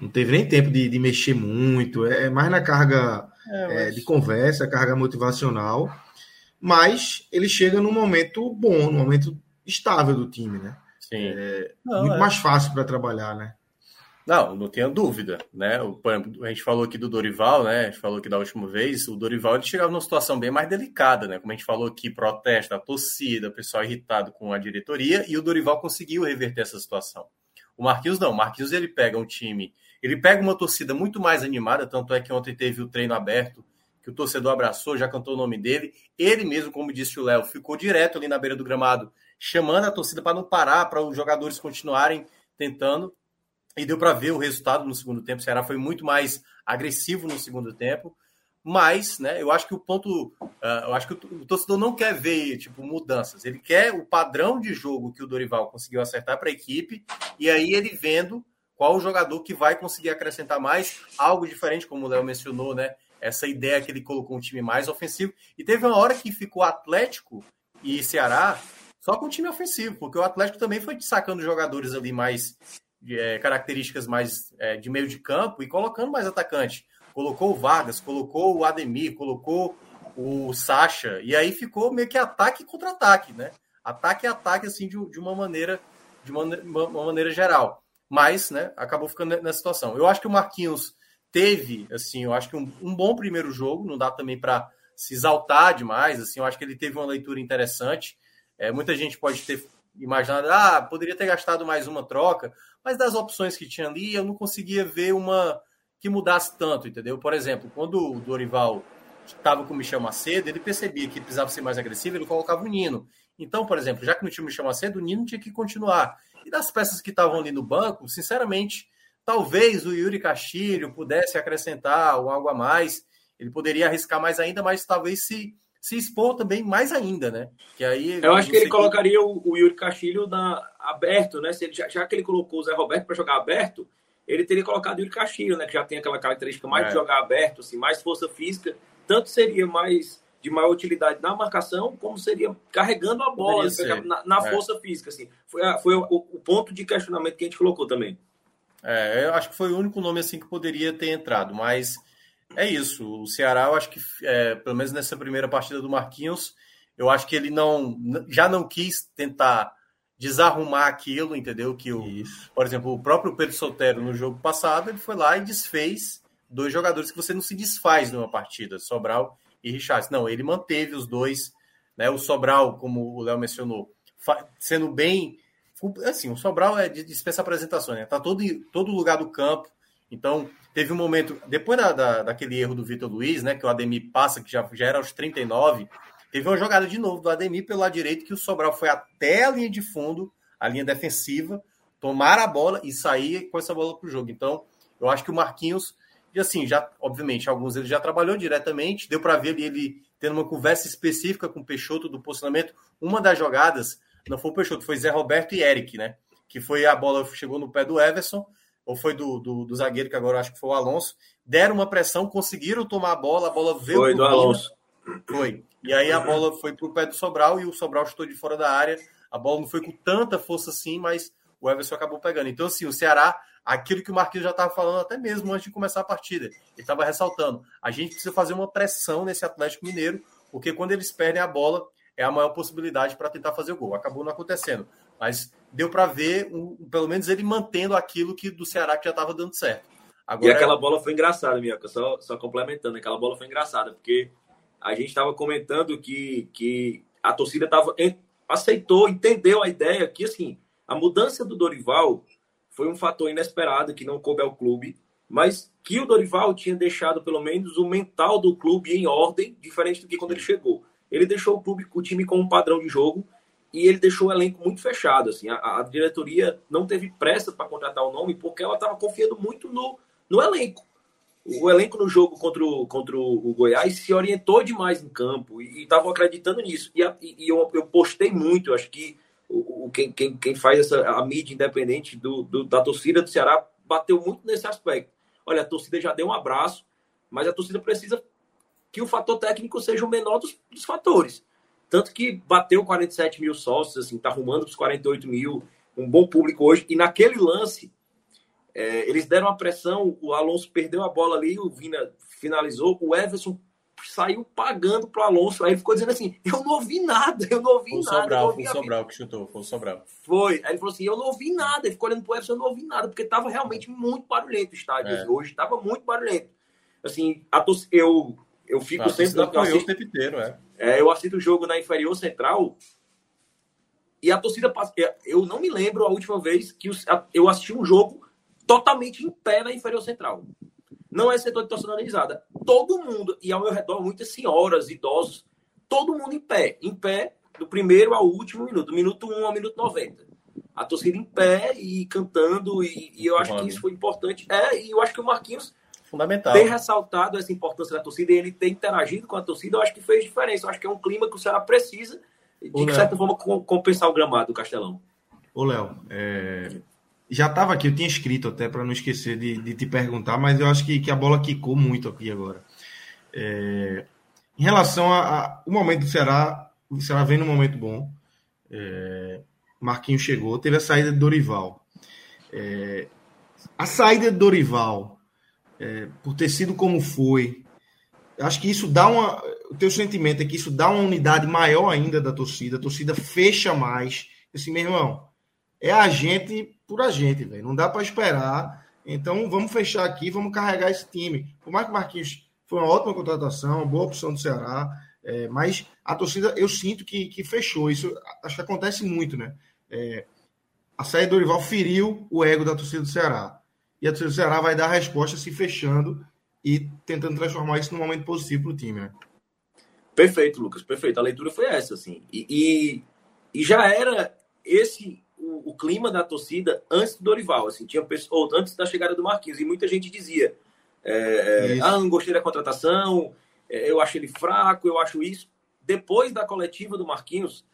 não teve nem tempo de, de mexer muito, é, é mais na carga é, é mas... de conversa, carga motivacional, mas ele chega num momento bom, num momento estável do time, né? Sim. É, não, muito mais fácil para trabalhar, né? Não, não tenha dúvida, né? O, a gente falou aqui do Dorival, né? A gente falou aqui da última vez, o Dorival ele chegava numa situação bem mais delicada, né? Como a gente falou aqui, protesto, a torcida, o pessoal irritado com a diretoria, e o Dorival conseguiu reverter essa situação. O Marquinhos não, o Marquinhos ele pega um time, ele pega uma torcida muito mais animada, tanto é que ontem teve o treino aberto, que o torcedor abraçou, já cantou o nome dele. Ele mesmo, como disse o Léo, ficou direto ali na beira do gramado, chamando a torcida para não parar, para os jogadores continuarem tentando. E deu para ver o resultado no segundo tempo. O Ceará foi muito mais agressivo no segundo tempo. mas, né, eu acho que o ponto, uh, eu acho que o, torcedor não quer ver tipo mudanças, ele quer o padrão de jogo que o Dorival conseguiu acertar para a equipe e aí ele vendo qual o jogador que vai conseguir acrescentar mais algo diferente, como o Léo mencionou, né? Essa ideia que ele colocou um time mais ofensivo e teve uma hora que ficou Atlético e Ceará só com o time ofensivo, porque o Atlético também foi sacando jogadores ali mais é, características mais é, de meio de campo e colocando mais atacante colocou o Vargas, colocou o Ademir, colocou o Sacha, e aí ficou meio que ataque contra ataque, né? Ataque e ataque, assim, de, de uma maneira de uma, uma, maneira geral. Mas, né, acabou ficando nessa situação. Eu acho que o Marquinhos teve, assim, eu acho que um, um bom primeiro jogo, não dá também para se exaltar demais, assim, eu acho que ele teve uma leitura interessante. É, muita gente pode ter imaginado, ah, poderia ter gastado mais uma troca, mas das opções que tinha ali, eu não conseguia ver uma, que mudasse tanto, entendeu? Por exemplo, quando o Dorival estava com o Michel Macedo, ele percebia que precisava ser mais agressivo, ele colocava o Nino. Então, por exemplo, já que não tinha o Michel Macedo, o Nino tinha que continuar. E das peças que estavam ali no banco, sinceramente, talvez o Yuri Castilho pudesse acrescentar algo a mais. Ele poderia arriscar mais ainda, mas talvez se, se expor também mais ainda, né? Que aí, Eu acho que ele que... colocaria o, o, Yuri Castilho na, aberto, né? Se ele, já, já que ele colocou o Zé Roberto para jogar aberto, ele teria colocado o Yuri Castilho, né? Que já tem aquela característica mais é. de jogar aberto, assim, mais força física. Tanto seria mais de maior utilidade na marcação, como seria carregando a bola na, na é. força física. Assim. Foi, a, foi o, o, ponto de questionamento que a gente colocou também. É, eu acho que foi o único nome assim que poderia ter entrado, mas é isso. O Ceará, eu acho que, é, pelo menos nessa primeira partida do Marquinhos, eu acho que ele não já não quis tentar desarrumar aquilo, entendeu? Que o, Isso. por exemplo, o próprio Pedro Soltero no jogo passado, ele foi lá e desfez dois jogadores que você não se desfaz numa partida, Sobral e Richard. Não, ele manteve os dois, né? O Sobral, como o Léo mencionou, sendo bem assim, o Sobral é de dispensa apresentações, né? Tá todo todo lugar do campo. Então, teve um momento depois da, da daquele erro do Vitor Luiz, né, que o Ademir passa que já, já era aos 39, Teve uma jogada de novo do Ademir pelo lado direito que o Sobral foi até a linha de fundo, a linha defensiva, tomar a bola e sair com essa bola para o jogo. Então, eu acho que o Marquinhos, e assim, já, obviamente, alguns ele já trabalhou diretamente, deu para ver ele, ele tendo uma conversa específica com o Peixoto do posicionamento. Uma das jogadas, não foi o Peixoto, foi Zé Roberto e Eric, né? Que foi a bola chegou no pé do Everson, ou foi do, do, do zagueiro, que agora acho que foi o Alonso. Deram uma pressão, conseguiram tomar a bola, a bola veio. Foi do Alonso. Foi. E aí a bola foi para o pé do Sobral e o Sobral chutou de fora da área. A bola não foi com tanta força assim, mas o Everson acabou pegando. Então, assim, o Ceará, aquilo que o Marquinhos já estava falando até mesmo antes de começar a partida, ele estava ressaltando. A gente precisa fazer uma pressão nesse Atlético Mineiro, porque quando eles perdem a bola, é a maior possibilidade para tentar fazer o gol. Acabou não acontecendo. Mas deu para ver, um, pelo menos, ele mantendo aquilo que do Ceará que já estava dando certo. Agora, e aquela bola foi engraçada, Minhoca, só, só complementando, aquela bola foi engraçada, porque a gente estava comentando que, que a torcida tava, aceitou, entendeu a ideia que assim, a mudança do Dorival foi um fator inesperado que não coube ao clube, mas que o Dorival tinha deixado pelo menos o mental do clube em ordem, diferente do que quando ele chegou. Ele deixou o clube, o time com um padrão de jogo e ele deixou o elenco muito fechado. Assim, a, a diretoria não teve pressa para contratar o nome porque ela estava confiando muito no, no elenco o elenco no jogo contra o, contra o Goiás se orientou demais em campo e estavam acreditando nisso. E, a, e eu, eu, postei muito, acho que o, o, quem, quem, quem faz essa, a mídia independente do, do, da torcida do Ceará bateu muito nesse aspecto. Olha, a torcida já deu um abraço, mas a torcida precisa que o fator técnico seja o menor dos, dos fatores. Tanto que bateu 47 mil sócios, assim, tá arrumando os 48 mil, um bom público hoje. E naquele lance, é, eles deram a pressão, o Alonso perdeu a bola ali, o Vina finalizou, o Everson saiu pagando pro Alonso. Aí ele ficou dizendo assim: Eu não ouvi nada, eu não ouvi foi nada. Sobral, foi o Sobral que chutou, foi o Sobral. Foi. Aí ele falou assim: Eu não ouvi nada. Ele ficou olhando pro Everson, eu não ouvi nada, porque tava realmente muito barulhento o estádio é. hoje, tava muito barulhento. Assim, a eu, eu fico sempre. Eu assisto, o tempo inteiro, é. é. Eu assisto o jogo na Inferior Central. E a torcida. Eu não me lembro a última vez que eu assisti um jogo totalmente em pé na inferior central. Não é setor de torcida organizada. Todo mundo, e ao meu redor, muitas senhoras, idosos, todo mundo em pé. Em pé, do primeiro ao último minuto, do minuto 1 ao minuto 90. A torcida em pé e cantando, e, e eu acho que isso foi importante. É, e eu acho que o Marquinhos Fundamental. Ter ressaltado essa importância da torcida e ele ter interagido com a torcida, eu acho que fez diferença. Eu acho que é um clima que o Ceará precisa de, de certa forma, compensar o gramado do Castelão. Ô, Léo, é... já estava aqui, eu tinha escrito até para não esquecer de, de, te perguntar, mas eu acho que, que a bola quicou muito aqui agora. É... Em relação ao momento do Ceará, o Ceará vem num momento bom. É... Marquinhos chegou, teve a saída de Dorival. É... A saída de Dorival é, por ter sido como foi, acho que isso dá uma. O teu sentimento é que isso dá uma unidade maior ainda da torcida, a torcida fecha mais. Assim, meu irmão, é a gente por a gente, velho. Não dá para esperar. Então vamos fechar aqui, vamos carregar esse time. Mais que Marquinhos foi uma ótima contratação, uma boa opção do Ceará, é, mas a torcida eu sinto que, que fechou. Isso acho que acontece muito, né? É, a saída do Orival feriu o ego da torcida do Ceará e a torcida do Ceará vai dar a resposta se fechando e tentando transformar isso num momento positivo para o time. Né? Perfeito, Lucas, perfeito. A leitura foi essa, assim. E, e, e já era esse o, o, clima da torcida antes do Dorival, assim, tinha ou antes da chegada do Marquinhos, e muita gente dizia: é, é ah, não gostei da contratação, é, eu acho ele fraco, eu acho isso. Depois da coletiva do Marquinhos,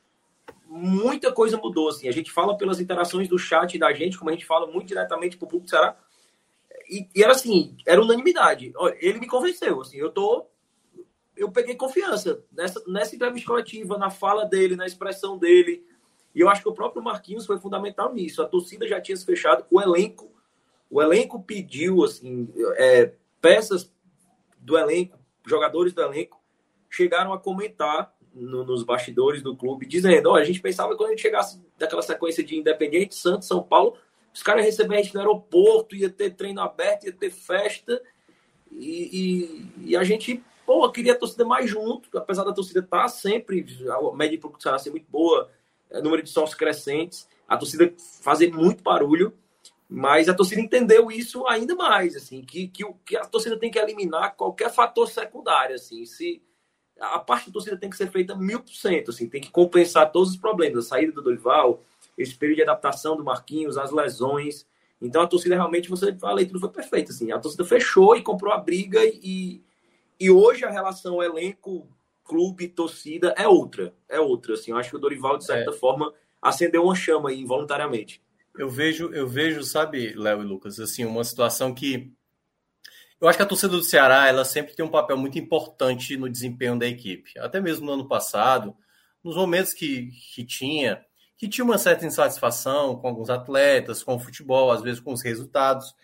muita coisa mudou, assim. A gente fala pelas interações do chat da gente, como a gente fala muito diretamente para o público do Ceará, e, e, era assim, era unanimidade. Ele me convenceu, assim, eu tô eu peguei confiança nessa, nessa entrevista coletiva, na fala dele, na expressão dele. E eu acho que o próprio Marquinhos foi fundamental nisso. A torcida já tinha se fechado, o elenco, o elenco pediu assim, é, peças do elenco, jogadores do elenco chegaram a comentar no, nos bastidores do clube, dizendo: olha, a gente pensava que quando a gente chegasse daquela sequência de Independente, Santos, São Paulo, os caras receber a gente no aeroporto, ia ter treino aberto, ia ter festa. E, e, e a gente, pô, queria a torcida mais junto, apesar da torcida estar tá sempre, a média de ser muito boa, é, número de sócios crescentes, a torcida fazer muito barulho, mas a torcida entendeu isso ainda mais, assim, que, que, que a torcida tem que eliminar qualquer fator secundário, assim, se a parte da torcida tem que ser feita mil por cento, assim, tem que compensar todos os problemas, a saída do Dorival, esse período de adaptação do Marquinhos, as lesões. Então a torcida realmente, você a leitura foi perfeita. Assim. A torcida fechou e comprou a briga e, e hoje a relação elenco, clube, torcida é outra. É outra. Assim. Eu acho que o Dorival, de certa é. forma, acendeu uma chama aí involuntariamente. Eu vejo, eu vejo, sabe, Léo e Lucas, assim, uma situação que eu acho que a torcida do Ceará, ela sempre tem um papel muito importante no desempenho da equipe. Até mesmo no ano passado, nos momentos que, que tinha, que tinha uma certa insatisfação com alguns atletas, com o futebol, às vezes com os resultados.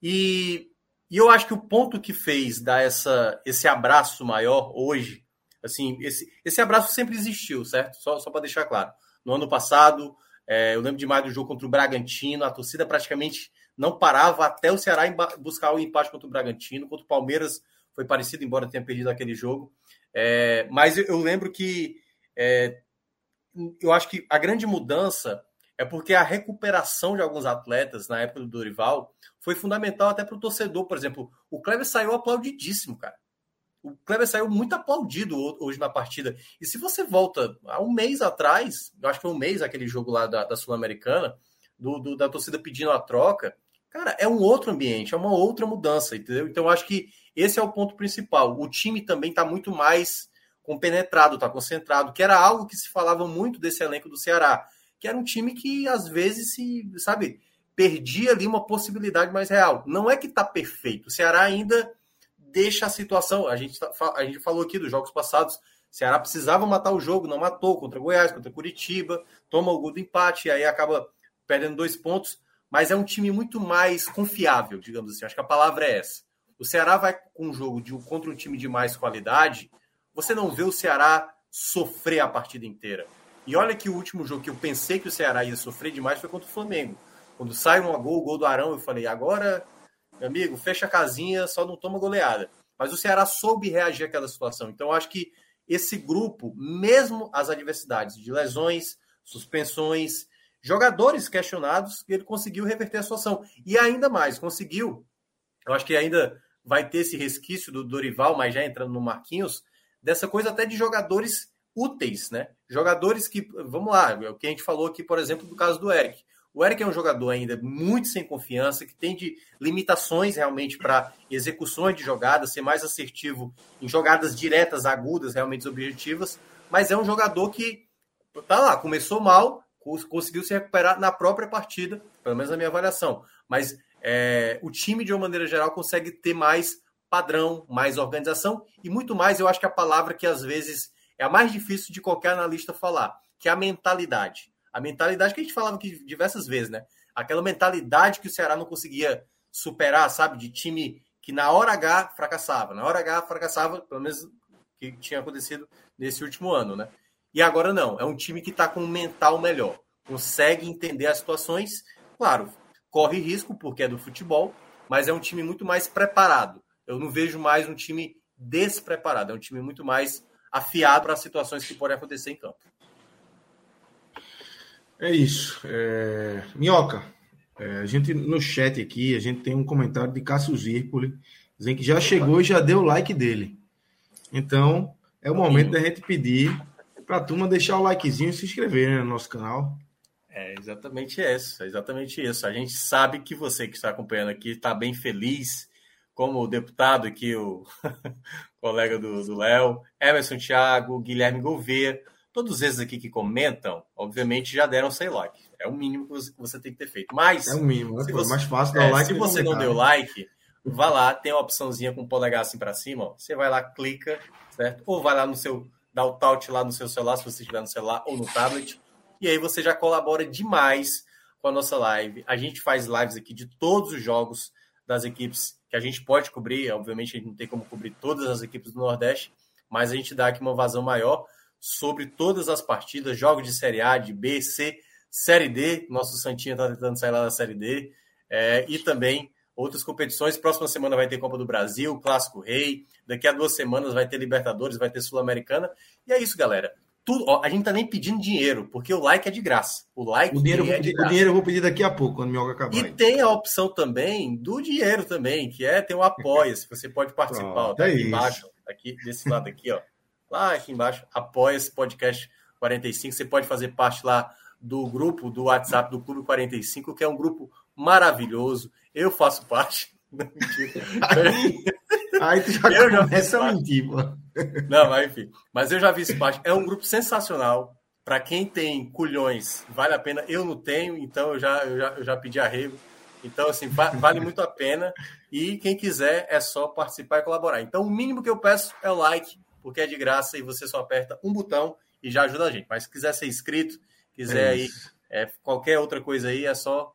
E, e eu acho que o ponto que fez dar essa, esse abraço maior hoje, assim, esse, esse abraço sempre existiu, certo? Só, só para deixar claro. No ano passado, é, eu lembro demais do jogo contra o Bragantino, a torcida praticamente não parava até o Ceará buscar o empate contra o Bragantino, contra o Palmeiras foi parecido, embora tenha perdido aquele jogo. É, mas eu, lembro que é, eu acho que a grande mudança é porque a recuperação de alguns atletas na época do Dorival foi fundamental até para o torcedor. Por exemplo, o Kleber saiu aplaudidíssimo, cara. O Kleber saiu muito aplaudido hoje na partida. E se você volta a um mês atrás, eu acho que foi um mês aquele jogo lá da, da Sul-Americana, do, do, da torcida pedindo a troca, cara, é um outro ambiente, é uma outra mudança, entendeu? Então eu acho que esse é o ponto principal. O time também está muito mais compenetrado, está concentrado, que era algo que se falava muito desse elenco do Ceará, que era um time que às vezes se, sabe, perdia ali uma possibilidade mais real. Não é que está perfeito, o Ceará ainda deixa a situação, a gente, tá, a gente falou aqui dos jogos passados, o Ceará precisava matar o jogo, não matou contra Goiás, contra Curitiba, toma o gol do empate e aí acaba perdendo dois pontos, mas é um time muito mais confiável, digamos assim. Acho que a palavra é essa. O Ceará vai com um jogo de, contra um time de mais qualidade, você não vê o Ceará sofrer a partida inteira. E olha que o último jogo que eu pensei que o Ceará ia sofrer demais foi contra o Flamengo. Quando sai um gol, o gol do Arão, eu falei, agora, meu amigo, fecha a casinha, só não toma goleada. Mas o Ceará soube reagir àquela situação. Então, acho que esse grupo, mesmo as adversidades de lesões, suspensões, jogadores questionados, ele conseguiu reverter a situação. E ainda mais, conseguiu. Eu acho que ainda vai ter esse resquício do Dorival, mas já entrando no Marquinhos, dessa coisa até de jogadores úteis, né? Jogadores que, vamos lá, é o que a gente falou aqui, por exemplo, do caso do Eric. O Eric é um jogador ainda muito sem confiança, que tem de limitações realmente para execuções de jogadas, ser mais assertivo em jogadas diretas, agudas, realmente objetivas, mas é um jogador que tá lá, começou mal, conseguiu se recuperar na própria partida, pelo menos na minha avaliação. Mas é, o time, de uma maneira geral, consegue ter mais padrão, mais organização e muito mais, eu acho que a palavra que às vezes é a mais difícil de qualquer analista falar, que é a mentalidade. A mentalidade que a gente falava aqui diversas vezes, né? Aquela mentalidade que o Ceará não conseguia superar, sabe? De time que na hora H fracassava. Na hora H fracassava, pelo menos que tinha acontecido nesse último ano, né? E agora não, é um time que está com um mental melhor, consegue entender as situações, claro, corre risco porque é do futebol, mas é um time muito mais preparado. Eu não vejo mais um time despreparado, é um time muito mais afiado para as situações que podem acontecer em campo. É isso. É... Minhoca, é, a gente no chat aqui, a gente tem um comentário de Cássio Zirpoli, dizendo que já chegou e já deu o like dele. Então, é o momento da gente pedir para a turma deixar o likezinho e se inscrever né, no nosso canal. É exatamente isso, é exatamente isso. A gente sabe que você que está acompanhando aqui está bem feliz, como o deputado aqui, o <laughs> colega do Léo, Emerson Thiago, Guilherme Gouveia, todos esses aqui que comentam, obviamente já deram seu like. É o mínimo que você tem que ter feito. Mas. É o mínimo, né? Se você, é mais fácil dar é, like. Se você não deu like, vá lá, tem a opçãozinha com o polegar assim para cima, ó. Você vai lá, clica, certo? Ou vai lá no seu dá o taut lá no seu celular, se você estiver no celular ou no tablet. E aí você já colabora demais com a nossa live. A gente faz lives aqui de todos os jogos das equipes que a gente pode cobrir. Obviamente, a gente não tem como cobrir todas as equipes do Nordeste, mas a gente dá aqui uma vazão maior sobre todas as partidas, jogos de Série A, de B, C, Série D. Nosso Santinha está tentando sair lá da Série D. É, e também outras competições. Próxima semana vai ter Copa do Brasil, Clássico Rei. Daqui a duas semanas vai ter Libertadores, vai ter Sul-Americana. E é isso, galera. Tudo, ó, a gente tá nem pedindo dinheiro, porque o like é de graça. O like o dinheiro, é de graça. O dinheiro eu vou pedir daqui a pouco, quando meu acabar. E tem a opção também do dinheiro também, que é ter um apoia, se você pode participar. Pronto, tá aqui é embaixo, aqui desse lado aqui, ó. Lá aqui embaixo, apoia esse podcast 45. Você pode fazer parte lá do grupo do WhatsApp do Clube 45, que é um grupo maravilhoso. Eu faço parte. <laughs> aí, aí tu já eu começa a mentir, mano. Não, mas enfim. Mas eu já vi isso parte. É um grupo sensacional. Para quem tem culhões, vale a pena. Eu não tenho, então eu já, eu já, eu já pedi arrego. Então, assim, vale muito a pena. E quem quiser é só participar e colaborar. Então, o mínimo que eu peço é o like, porque é de graça e você só aperta um botão e já ajuda a gente. Mas se quiser ser inscrito, quiser é aí é, qualquer outra coisa aí, é só.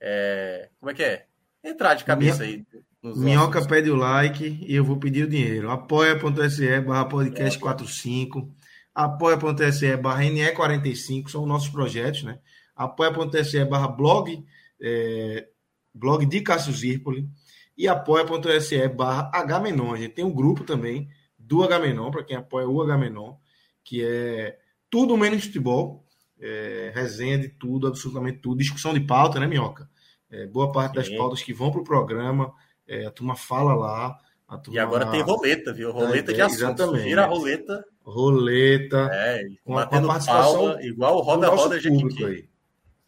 É, como é que é? Entrar de cabeça aí. Minhoca nossos... pede o like e eu vou pedir o dinheiro. apoia.se barra podcast 45, apoia.se barra NE45, são nossos projetos, né? apoia.se barra blog, é, blog de Cássio Zirpoli e apoia.se barra H-Menon. A gente tem um grupo também do H-Menon, para quem apoia o H-Menon, que é tudo menos futebol, é, resenha de tudo, absolutamente tudo, discussão de pauta, né, Minhoca? É, boa parte das pautas que vão para o programa, é, a turma fala lá. Turma... E agora tem roleta, viu? Roleta é, de assuntos. Exatamente. Vira a roleta. Roleta. É, com a, com a participação palma, igual Roda-Roda público aí.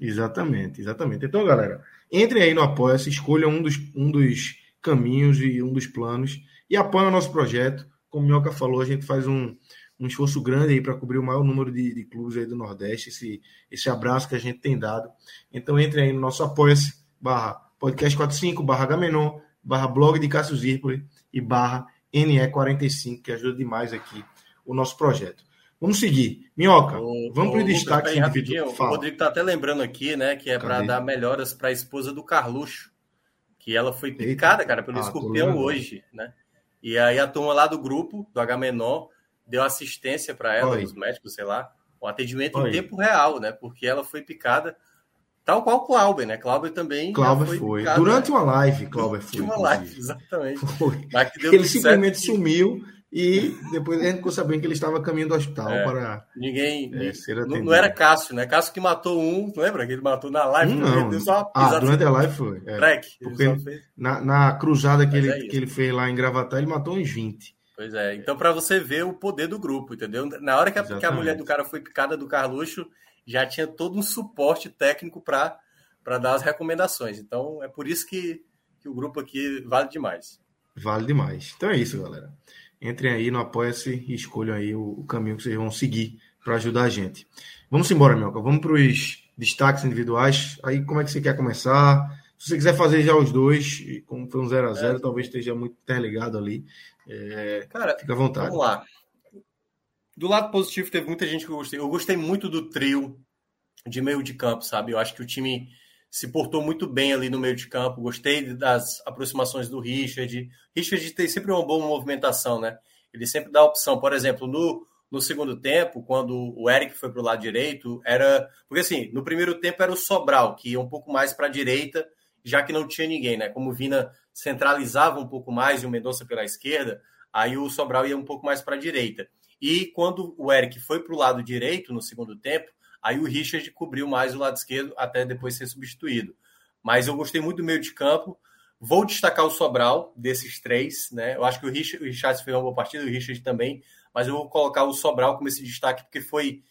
Exatamente, exatamente. Então, galera, entrem aí no Apoia-se, escolham um dos, um dos caminhos e um dos planos e apoiem o nosso projeto. Como o Minhoca falou, a gente faz um, um esforço grande aí para cobrir o maior número de, de clubes aí do Nordeste, esse, esse abraço que a gente tem dado. Então, entrem aí no nosso Apoia-se barra podcast 45, barra Gamenon, barra blog de Cássio Zirpoli e barra NE45, que ajuda demais aqui o nosso projeto. Vamos seguir. Minhoca, o, vamos para o destaque individual. O Rodrigo está até lembrando aqui, né, que é para dar melhoras para a esposa do Carluxo, que ela foi picada, Eita. cara, pelo ah, escorpião hoje, né? E aí a turma lá do grupo, do H menor, deu assistência para ela, Oi. os médicos, sei lá, o atendimento Oi. em tempo real, né? Porque ela foi picada Tal qual o Clauber, né? Clauber também. Clauber foi. foi. Durante né? uma live, Clauber foi. Durante uma live, exatamente. Foi. ele simplesmente certo. sumiu e depois a gente ficou sabendo que ele estava caminho do hospital é, para. Ninguém. É, não, não, era Cássio, né? Cássio que matou um, lembra? Que ele matou na live. Não. Deu só ah, durante a live foi. É, Track. Porque na, na cruzada que ele, é que ele fez lá em Gravatar, ele matou uns 20. Pois é. Então, para você ver o poder do grupo, entendeu? Na hora que a, que a mulher do cara foi picada do Carluxo, já tinha todo um suporte técnico para dar as recomendações. Então, é por isso que, que o grupo aqui vale demais. Vale demais. Então é isso, galera. Entrem aí no Apoia-se e escolham aí o, o, caminho que vocês vão seguir para ajudar a gente. Vamos embora, Melca. Vamos para os destaques individuais. Aí, como é que você quer começar? Se você quiser fazer já os dois, como foi um 0x0, é. talvez esteja muito interligado ali. É, Cara, fica à vontade. Vamos lá. Do lado positivo, teve muita gente que eu gostei. Eu gostei muito do trio de meio de campo, sabe? Eu acho que o time se portou muito bem ali no meio de campo. Gostei das aproximações do Richard. Richard tem sempre uma boa movimentação, né? Ele sempre dá opção. Por exemplo, no, no segundo tempo, quando o Eric foi para o lado direito, era. Porque assim, no primeiro tempo era o Sobral, que ia um pouco mais para a direita, já que não tinha ninguém, né? Como o Vina centralizava um pouco mais e o Mendonça pela esquerda, aí o Sobral ia um pouco mais para a direita. E quando o Eric foi para o lado direito no segundo tempo, aí o Richard cobriu mais o lado esquerdo até depois ser substituído. Mas eu gostei muito do meio de campo. Vou destacar o Sobral desses três, né? Eu acho que o Richard, o Richard fez uma boa partida, o Richard também, mas eu vou colocar o Sobral como esse destaque porque foi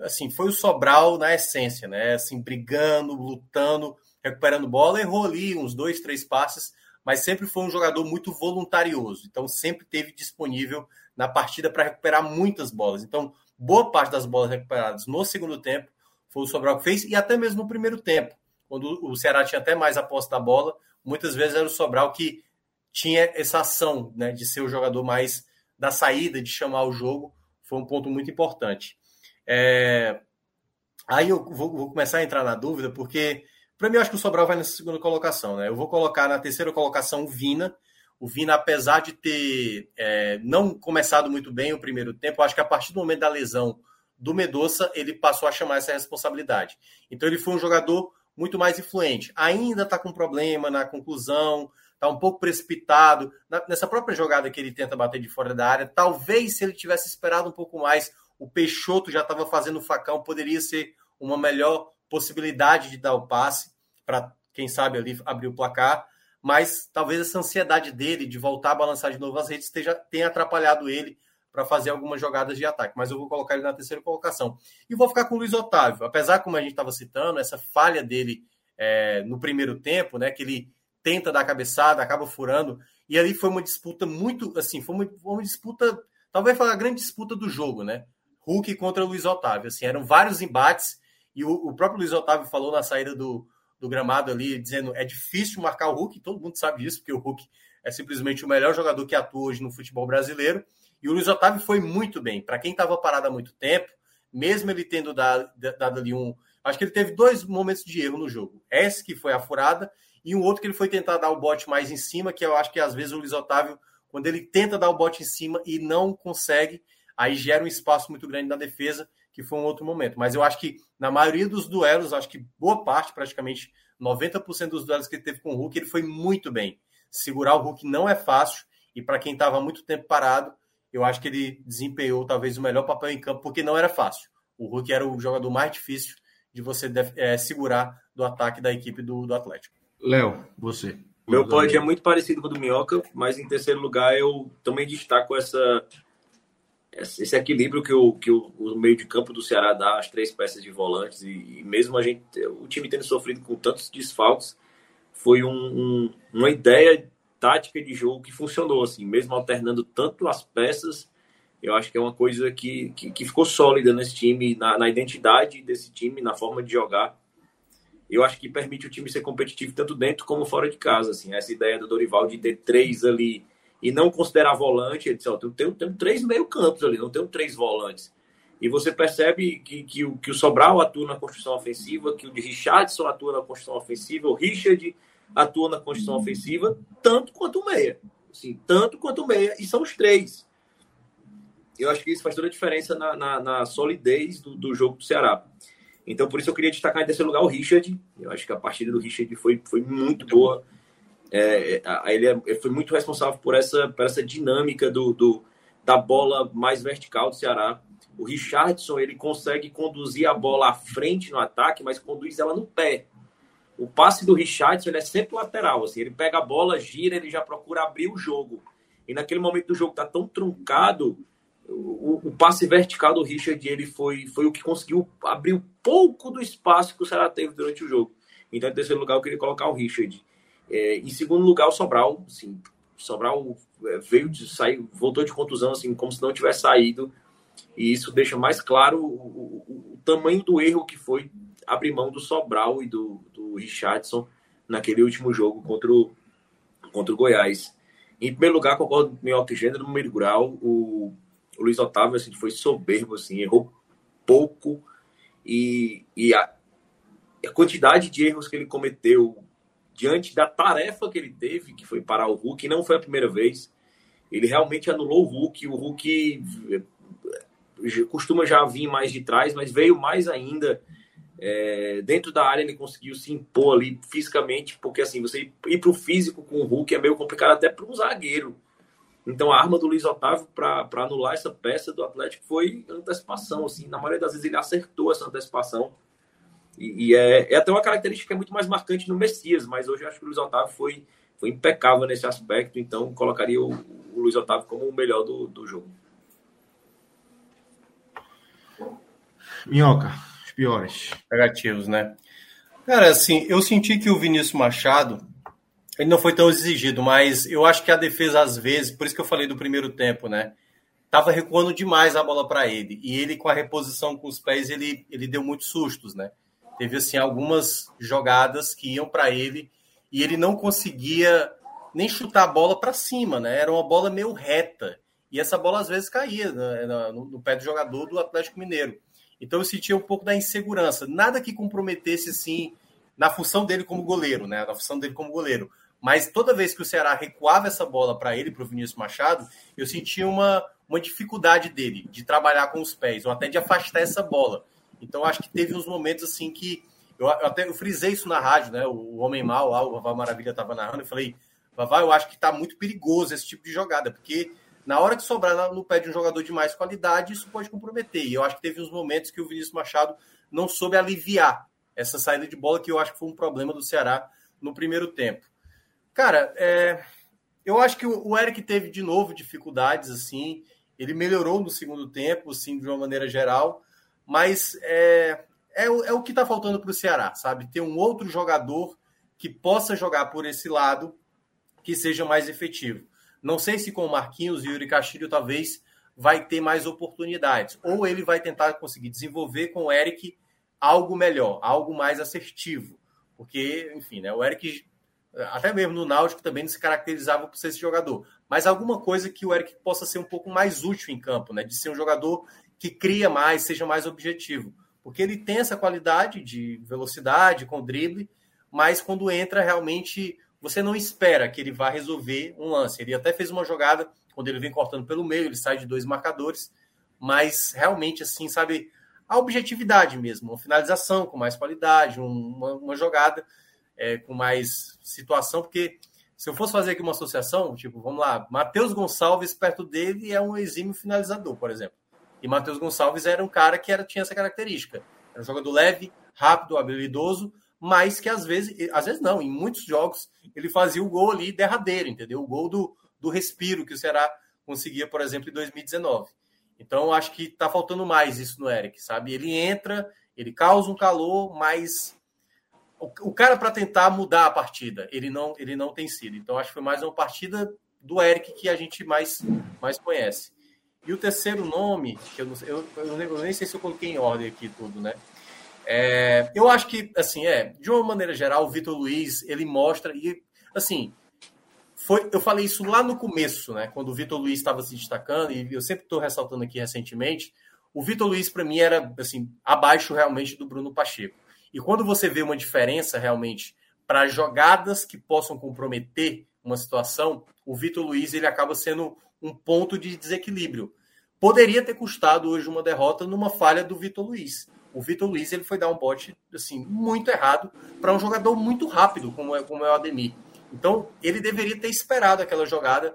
assim, foi o Sobral na essência, né? Assim, brigando, lutando, recuperando bola, errou ali uns dois, três passes, mas sempre foi um jogador muito voluntarioso. Então sempre teve disponível na partida para recuperar muitas bolas. Então, boa parte das bolas recuperadas no segundo tempo foi o Sobral que fez, e até mesmo no primeiro tempo, quando o Ceará tinha até mais a posse da bola, muitas vezes era o Sobral que tinha essa ação né, de ser o jogador mais da saída, de chamar o jogo, foi um ponto muito importante. É... Aí eu vou, vou, começar a entrar na dúvida, porque para mim eu acho que o Sobral vai nessa segunda colocação. Né? Eu vou colocar na terceira colocação o Vina, o Vina, apesar de ter é, não começado muito bem o primeiro tempo, acho que a partir do momento da lesão do Medoça, ele passou a chamar essa responsabilidade. Então ele foi um jogador muito mais influente. Ainda está com problema na conclusão, está um pouco precipitado. Nessa própria jogada que ele tenta bater de fora da área, talvez se ele tivesse esperado um pouco mais, o Peixoto já estava fazendo o facão, poderia ser uma melhor possibilidade de dar o passe para, quem sabe, ali abrir o placar mas talvez essa ansiedade dele de voltar a balançar de novo as redes esteja, tenha atrapalhado ele para fazer algumas jogadas de ataque. Mas eu vou colocar ele na terceira colocação. E vou ficar com o Luiz Otávio. Apesar, como a gente estava citando, essa falha dele é, no primeiro tempo, né? Que ele tenta dar cabeçada, acaba furando. E ali foi uma disputa muito, assim, foi uma, uma disputa, talvez foi a grande disputa do jogo, né? Hulk contra Luiz Otávio. Assim, eram vários embates. E o, o próprio Luiz Otávio falou na saída do, do gramado ali, dizendo é difícil marcar o Hulk, todo mundo sabe disso, porque o Hulk é simplesmente o melhor jogador que atua hoje no futebol brasileiro. E o Luiz Otávio foi muito bem. Para quem estava parado há muito tempo, mesmo ele tendo dado, dado, ali um. Acho que ele teve dois momentos de erro no jogo. Esse que foi a furada, e um outro que ele foi tentar dar o bote mais em cima, que eu acho que às vezes o Luiz Otávio, quando ele tenta dar o bote em cima e não consegue, aí gera um espaço muito grande na defesa que foi um outro momento. Mas eu acho que na maioria dos duelos, acho que boa parte, praticamente 90% dos duelos que ele teve com o Hulk, ele foi muito bem. Segurar o Hulk não é fácil, e para quem estava muito tempo parado, eu acho que ele desempenhou talvez o melhor papel em campo, porque não era fácil. O Hulk era o jogador mais difícil de você é, segurar do ataque da equipe do, do Atlético. Léo, você. Meu pódio é muito parecido com o do Minhoca, mas em terceiro lugar eu também destaco essa esse equilíbrio que, o, que o, o, meio de campo do Ceará dá às três peças de volantes e, e, mesmo a gente o time tendo sofrido com tantos desfalques foi um, um, uma ideia tática de jogo que funcionou assim mesmo alternando tanto as peças eu acho que é uma coisa que, que, que ficou sólida nesse time na, na, identidade desse time na forma de jogar. Eu acho que permite o time ser competitivo tanto dentro como fora de casa assim essa ideia do Dorival de ter três ali e não considerar volante, ele disse, ó, tem, tem três meio campos ali, não tem três volantes. E você percebe que, que, o, que o Sobral atua na construção ofensiva, que o de Richardson atua na construção ofensiva, o Richard atua na construção ofensiva, tanto quanto o meia. Assim, tanto quanto o meia, e são os três. Eu acho que isso faz toda a diferença na, na, na solidez do, do, jogo do Ceará. Então, por isso eu queria destacar em terceiro lugar o Richard. Eu acho que a partida do Richard foi, foi muito boa. É, é ele, é, ele, foi muito responsável por essa, por essa dinâmica do, do, da bola mais vertical do Ceará. O Richardson ele consegue conduzir a bola à frente no ataque, mas conduz ela no pé. O passe do Richardson ele é sempre lateral. Assim, ele pega a bola, gira, ele já procura abrir o jogo. E naquele momento do jogo tá tão truncado, o, o, passe vertical do Richard ele foi, foi o que conseguiu abrir um pouco do espaço que o Ceará teve durante o jogo. Então, em terceiro lugar, eu queria colocar o Richard. É, em segundo lugar, o Sobral. Assim, Sobral é, veio de sair, voltou de contusão, assim, como se não tivesse saído. E isso deixa mais claro o, o, o tamanho do erro que foi abrir mão do Sobral e do, do Richardson naquele último jogo contra o, contra o Goiás. Em primeiro lugar, concordo com o Minhoca Gênero, no meio o, o Luiz Otávio assim, foi soberbo, assim, errou pouco e, e a, a quantidade de erros que ele cometeu diante da tarefa que ele teve, que foi parar o Hulk, não foi a primeira vez. Ele realmente anulou o Hulk. O Hulk eh, costuma já vir mais de trás, mas veio mais ainda. É, dentro da área ele conseguiu se impor ali fisicamente, porque assim, você ir para o físico com o Hulk é meio complicado até para um zagueiro. Então a arma do Luiz Otávio para anular essa peça do Atlético foi antecipação. Assim, na maioria das vezes ele acertou essa antecipação. E, e é, é, até uma característica que é muito mais marcante no Messias, mas hoje eu acho que o Luiz Otávio foi, foi impecável nesse aspecto, então colocaria o, o Luiz Otávio como o melhor do, do jogo. Minhoca, os piores. Negativos, né? Cara, assim, eu senti que o Vinícius Machado ele não foi tão exigido, mas eu acho que a defesa, às vezes, por isso que eu falei do primeiro tempo, né? Tava recuando demais a bola para ele. E ele, com a reposição com os pés, ele, ele deu muitos sustos, né? Teve, assim, algumas jogadas que iam para ele e ele não conseguia nem chutar a bola para cima, né? Era uma bola meio reta. E essa bola, às vezes, caía né? no, no pé do jogador do Atlético Mineiro. Então eu sentia um pouco da insegurança. Nada que comprometesse, sim, na função dele como goleiro, né? Na função dele como goleiro. Mas toda vez que o Ceará recuava essa bola para ele, para o Vinícius Machado, eu sentia uma, uma dificuldade dele de trabalhar com os pés, ou até de afastar essa bola. Então acho que teve uns momentos assim que. Eu, até eu frisei isso na rádio, né? O Homem Mal, lá, o Vavá Maravilha estava narrando, eu falei, Vavá, eu acho que está muito perigoso esse tipo de jogada, porque na hora que sobrar no pé de um jogador de mais qualidade, isso pode comprometer. E eu acho que teve uns momentos que o Vinícius Machado não soube aliviar essa saída de bola, que eu acho que foi um problema do Ceará no primeiro tempo. Cara, é, eu acho que o Eric teve de novo dificuldades, assim. Ele melhorou no segundo tempo, assim, de uma maneira geral, mas é, é, é o que está faltando para o Ceará, sabe? Ter um outro jogador que possa jogar por esse lado que seja mais efetivo. Não sei se com o Marquinhos e Yuri Castilho talvez vai ter mais oportunidades, ou ele vai tentar conseguir desenvolver com o Eric algo melhor, algo mais assertivo. Porque, enfim, né, o Eric até mesmo no Náutico também não se caracterizava por ser esse jogador, mas alguma coisa que o Eric possa ser um pouco mais útil em campo, né? De ser um jogador que cria mais, seja mais objetivo. Porque ele tem essa qualidade de velocidade, com drible, mas quando entra, realmente você não espera que ele vá resolver um lance. Ele até fez uma jogada, quando ele vem cortando pelo meio, ele sai de dois marcadores, mas realmente, assim, sabe, a objetividade mesmo, uma finalização com mais qualidade, uma, uma jogada é, com mais situação, porque se eu fosse fazer aqui uma associação, tipo, vamos lá, Matheus Gonçalves perto dele é um exímio finalizador, por exemplo. E Matheus Gonçalves era um cara que era, tinha essa característica. Era um jogador leve, rápido, habilidoso, mas que às vezes, às vezes não, em muitos jogos, ele fazia o gol ali derradeiro, entendeu? O gol do, do respiro que o Ceará conseguia, por exemplo, em 2019. Então, acho que tá faltando mais isso no Eric, sabe? Ele entra, ele causa um calor, mas o, cara para tentar mudar a partida, ele não, ele não tem sido. Então acho que foi mais uma partida do Eric que a gente mais, mais conhece. E o terceiro nome, que eu, não, eu, eu, eu nem sei se eu coloquei em ordem aqui tudo, né? É, eu acho que, assim, é, de uma maneira geral, o Vitor Luiz, ele mostra, e, assim, foi, eu falei isso lá no começo, né? Quando o Vitor Luiz estava se destacando, e eu sempre estou ressaltando aqui recentemente, o Vitor Luiz, para mim, era, assim, abaixo realmente do Bruno Pacheco. E quando você vê uma diferença realmente para jogadas que possam comprometer uma situação, o Vitor Luiz ele acaba sendo um ponto de desequilíbrio. Poderia ter custado hoje uma derrota numa falha do Vitor Luiz. O Vitor Luiz ele foi dar um bote assim muito errado para um jogador muito rápido como é, como é o Ademir. Então ele deveria ter esperado aquela jogada.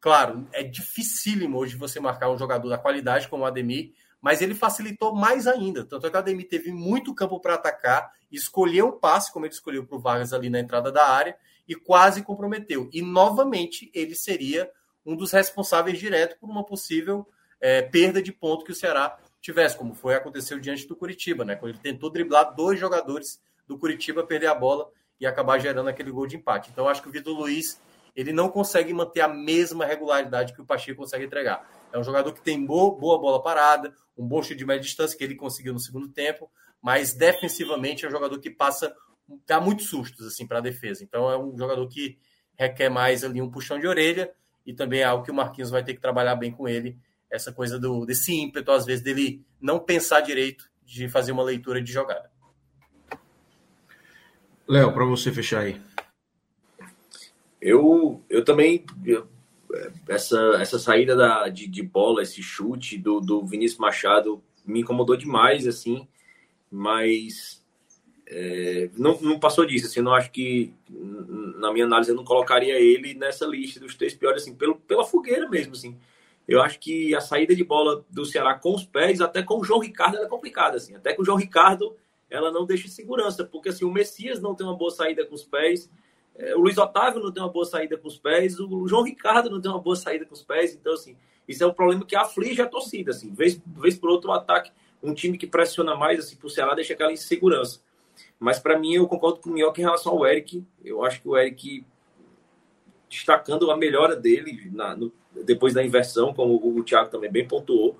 Claro, é dificílimo hoje você marcar um jogador da qualidade como o Ademir mas ele facilitou mais ainda. Tanto é que o Ademir teve muito campo para atacar, escolheu o passe, como ele escolheu para o Vargas ali na entrada da área, e quase comprometeu. E novamente ele seria um dos responsáveis direto por uma possível é, perda de ponto que o Ceará tivesse, como foi aconteceu diante do Curitiba, né? Quando ele tentou driblar dois jogadores do Curitiba perder a bola e acabar gerando aquele gol de empate. Então, acho que o Vitor Luiz ele não consegue manter a mesma regularidade que o Pacheco consegue entregar. É um jogador que tem boa, boa bola parada, um bom chute de média distância que ele conseguiu no segundo tempo, mas defensivamente é um jogador que passa dá muitos sustos assim para a defesa. Então é um jogador que requer mais ali um puxão de orelha e também é algo que o Marquinhos vai ter que trabalhar bem com ele, essa coisa do desse ímpeto às vezes dele não pensar direito de fazer uma leitura de jogada. Léo, para você fechar aí. Eu, eu também. Eu, essa, essa saída da, de, de bola, esse chute do, do Vinícius Machado me incomodou demais, assim, mas é, não, não passou disso. Assim, não acho que, na minha análise, eu não colocaria ele nessa lista dos três piores, assim, pelo, pela fogueira mesmo. Assim. Eu acho que a saída de bola do Ceará com os pés, até com o João Ricardo, é complicada. Assim. Até com o João Ricardo, ela não deixa segurança, porque assim, o Messias não tem uma boa saída com os pés, é, o Luiz Otávio não tem uma boa saída com os pés, o João Ricardo não tem uma boa saída com os pés. Então, assim, isso é um problema que aflige a torcida. Assim, vez, vez por outro, o ataque, um time que pressiona mais assim, para o Ceará deixa aquela insegurança. Mas para mim, eu concordo com o Minhoca em relação ao Eric. Eu acho que o Eric, destacando a melhora dele na, no, depois da inversão, como o, Thiago também bem pontuou.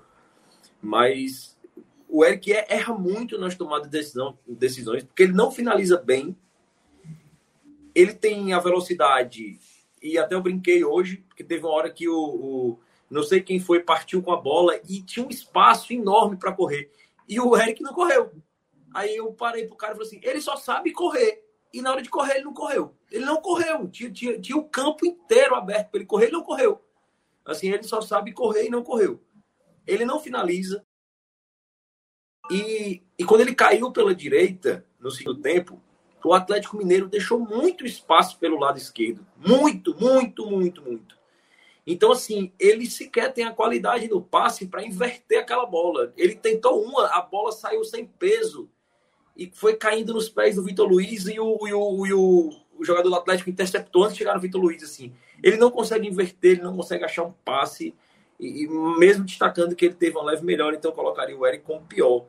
Mas o Eric é, erra muito nas tomadas de decisão, decisões, porque ele não finaliza bem ele tem a velocidade, e até eu brinquei hoje, porque teve uma hora que o, o não sei quem foi, partiu com a bola e tinha um espaço enorme para correr. E o Eric não correu. Aí eu parei pro cara e falei assim: ele só sabe correr. E na hora de correr, ele não correu. Ele não correu. Tinha, tinha, tinha o campo inteiro aberto para ele correr, ele não correu. Assim, ele só sabe correr e não correu. Ele não finaliza. E, e quando ele caiu pela direita, no segundo tempo, o Atlético Mineiro deixou muito espaço pelo lado esquerdo. Muito, muito, muito, muito. Então, assim, ele sequer tem a qualidade do passe para inverter aquela bola. Ele tentou uma, a bola saiu sem peso e foi caindo nos pés do Vitor Luiz e o, e o, e o, o jogador do Atlético interceptou antes de chegar no Vitor Luiz. Assim. Ele não consegue inverter, ele não consegue achar um passe, e, e mesmo destacando que ele teve uma leve melhor, então colocaria o Eric como pior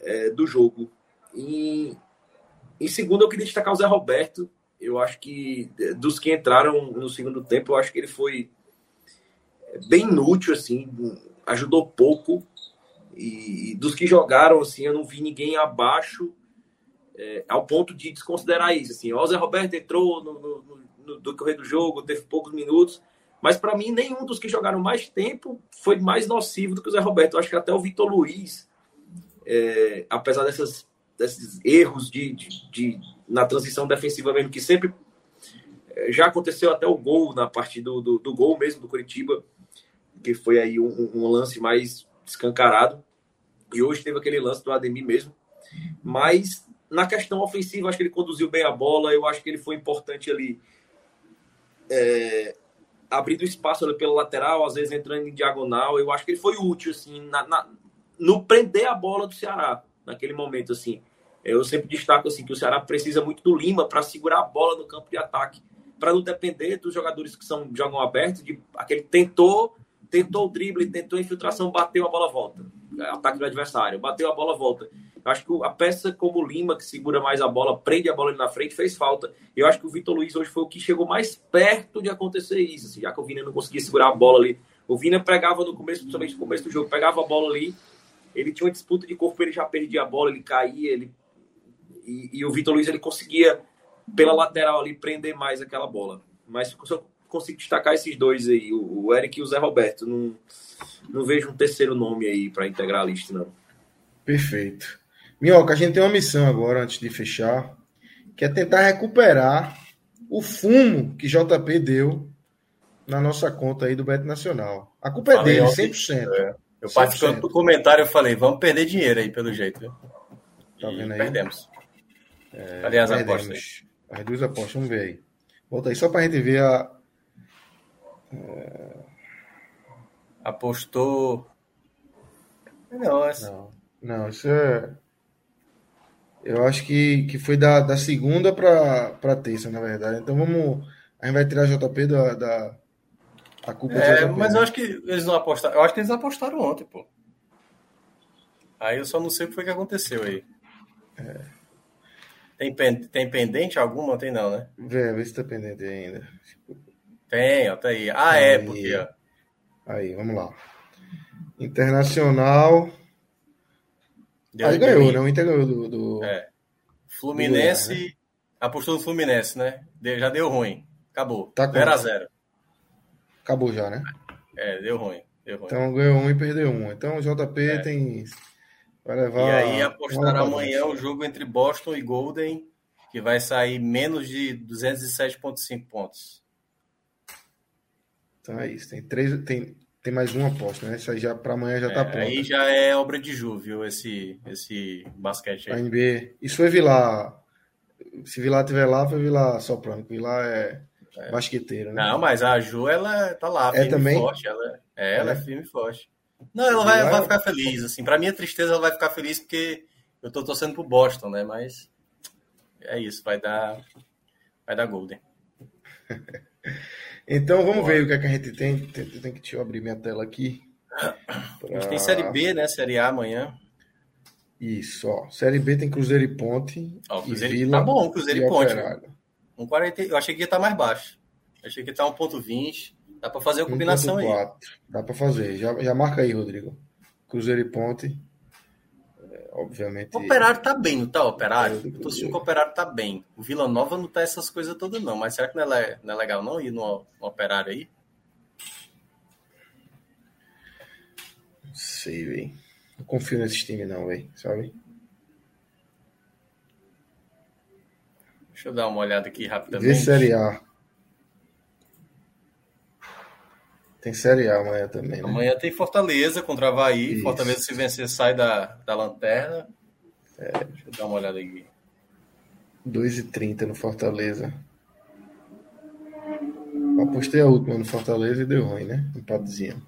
é, do jogo. E, em segundo, eu queria destacar o Zé Roberto. Eu acho que dos que entraram no segundo tempo, eu acho que ele foi bem inútil, assim, ajudou pouco. E dos que jogaram, assim, eu não vi ninguém abaixo é, ao ponto de desconsiderar isso. Assim, o Zé Roberto entrou no, no, no, no correr do jogo, teve poucos minutos, mas para mim nenhum dos que jogaram mais tempo foi mais nocivo do que o Zé Roberto. Eu acho que até o Vitor Luiz, é, apesar dessas desses erros de, de, de, na transição defensiva mesmo, que sempre eh, já aconteceu até o gol na parte do, do, do gol mesmo do Curitiba, que foi aí um, um, lance mais escancarado. E hoje teve aquele lance do Ademir mesmo. Mas na questão ofensiva, acho que ele conduziu bem a bola, eu acho que ele foi importante ali. É, abrindo espaço ali pela lateral, às vezes entrando em diagonal. Eu acho que ele foi útil, assim, na, na, no prender a bola do Ceará naquele momento, assim. Eu sempre destaco assim que o Ceará precisa muito do Lima para segurar a bola no campo de ataque, para não depender dos jogadores que são jogam aberto, de aquele tentou, tentou o drible, tentou a infiltração, bateu a bola volta. Ataque do adversário, bateu a bola volta. Eu acho que a peça como o Lima, que segura mais a bola, prende a bola ali na frente, fez falta. Eu acho que o Vitor Luiz hoje foi o que chegou mais perto de acontecer isso. Assim, já que o Vina não conseguia segurar a bola ali. O Vina pegava no começo, principalmente no começo do jogo, pegava a bola ali ele tinha uma disputa de corpo, ele já perdia a bola, ele caía, ele e, e o Vitor Luiz ele conseguia pela lateral ali prender mais aquela bola. Mas só consigo destacar esses dois aí, o, o Eric e o Zé Roberto. Não, não vejo um terceiro nome aí para integrar a lista, não. Perfeito. Minhoca, a gente tem uma missão agora, antes de fechar, que é tentar recuperar o fumo que JP deu na nossa conta aí do Beto Nacional. A culpa é dele, 100%. É. Eu participando do comentário, eu falei, vamos perder dinheiro aí, pelo jeito. Tá vendo aí? Perdemos. É, Cadê as perdemos. apostas? Aí? As duas apostas, vamos ver aí. Volta aí, só pra gente ver a. É... Apostou. Não, essa... não, não, isso é. Eu acho que, que foi da, da segunda para terça, na verdade. Então vamos. A gente vai tirar JP da, da, a culpa é, é mas eu acho que eles não apostaram. Eu acho que eles apostaram ontem, pô. Aí eu só não sei o que foi que aconteceu aí. É. Tem, tem pendente alguma? Tem não, né? Vê, vê se tá pendente ainda. Tem, ó, tá aí. Ah, aí. é, porque. Ó. Aí, vamos lá. Internacional. Deu aí ganhou, né? O Inter ganhou do. do... É. Fluminense. Do né? Apostou no Fluminense, né? Já deu ruim. Acabou. Tá 0x0. Acabou já, né? É, deu ruim. Deu ruim. Então ganhou um e perdeu um. Então o JP é. tem. Vai levar. E aí apostar amanhã o jogo entre Boston e Golden, que vai sair menos de 207,5 pontos. Então é isso. Tem três. Tem, tem mais uma aposta, né? Isso aí já para amanhã já tá é, pronto. Aí já é obra de Ju, viu? Esse, esse basquete aí. A NBA. Isso foi Vilar. Se Vilar tiver lá, foi Vilar soprando. Vilar é é. Basqueteira, né? Não, mas a Ju, ela tá lá, é firme é também? forte. Ela, é, ela é. é firme e forte. Não, ela vai, vai ficar feliz, assim. Pra minha tristeza, ela vai ficar feliz porque eu tô torcendo pro Boston, né? Mas é isso, vai dar, vai dar Golden. <laughs> então vamos ver o que, é que a gente tem. Tem, tem que deixa eu abrir minha tela aqui. Pra... A gente tem Série B, né? Série A amanhã. Isso, ó. Série B tem Cruzeiro e Ponte. Ó, Cruzeiro... E Vila tá bom, Cruzeiro e, e Ponte. Um 40, eu achei que ia estar tá mais baixo. Eu achei que ia estar tá 1.20. Dá para fazer a combinação 1. aí. Dá para fazer. Já, já marca aí, Rodrigo. Cruzeiro e Ponte. É, obviamente. O Operário tá bem, não tá, Operário? Eu tô sentindo que o Operário tá bem. O Vila Nova não tá essas coisas todas, não. Mas será que não é, não é legal não ir no, no Operário aí? Não sei, velho. Não confio nesse time, não, velho. Sabe? Deixa eu dar uma olhada aqui rapidamente. Vê Série A. Tem Série A amanhã também. Né? Amanhã tem Fortaleza contra Havaí. Isso. Fortaleza, se vencer, sai da, da lanterna. É. Deixa eu dar uma olhada aqui. 2,30 no Fortaleza. Apostei a última no Fortaleza e deu ruim, né? Empatezinho.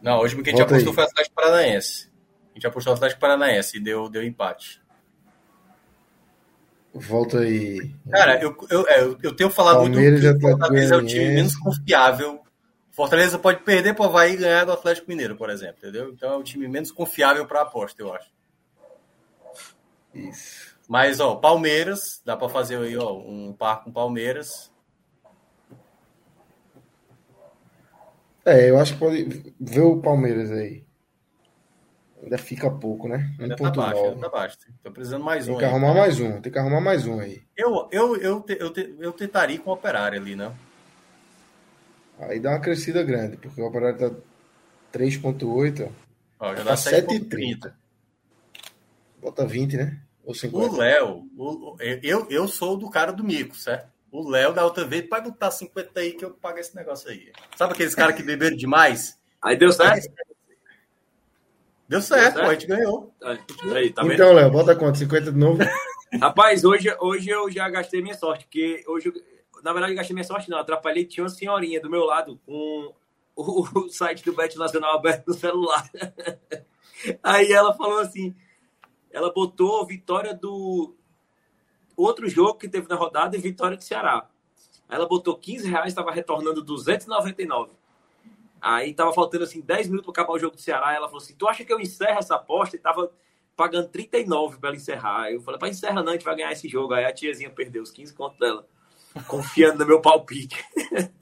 Não, hoje porque a gente apostou aí. foi o Atlético Paranaense. A gente apostou o Atlético Paranaense e deu, deu empate. Volta aí. Cara, eu, eu, é, eu tenho falado Palmeiras muito que o Fortaleza é o time menos confiável. Fortaleza pode perder para o Havaí e ganhar do Atlético Mineiro, por exemplo, entendeu? Então é o time menos confiável para aposta, eu acho. Isso. Mas, ó, Palmeiras, dá para fazer aí, ó, um par com Palmeiras. É, eu acho que pode ver o Palmeiras aí. Ainda fica pouco, né? Ainda tá baixo, ainda tá baixo. Tô precisando mais tem um. Tem que arrumar mais um, tem que arrumar mais um aí. Eu, eu, eu, eu, eu tentaria com o operário ali, né? Aí dá uma crescida grande, porque o operário tá 3.8, ó. Já dá tá 7,30. Bota 20, né? Ou 50. O Léo, eu, eu sou do cara do mico, certo? O Léo da outra vez, pode botar 50 aí que eu pago esse negócio aí. Sabe aqueles caras que beberam demais? Aí deu certo. Deu certo, Deu certo? Pô, a gente ganhou. Aí, tá então, Léo, bota quanto? 50 de novo? Rapaz, hoje, hoje eu já gastei minha sorte, porque hoje, na verdade, eu gastei minha sorte, não. Atrapalhei, tinha uma senhorinha do meu lado com o, o site do Bet Nacional aberto no celular. <laughs> Aí ela falou assim: ela botou vitória do outro jogo que teve na rodada e vitória do Ceará. Aí ela botou 15 reais, estava retornando 299. Aí tava faltando assim 10 minutos para acabar o jogo do Ceará. ela falou assim: Tu acha que eu encerro essa aposta? E tava pagando 39 para ela encerrar. Eu falei: Para encerra não, a gente vai ganhar esse jogo. Aí a tiazinha perdeu os 15 contos dela, confiando no meu palpite.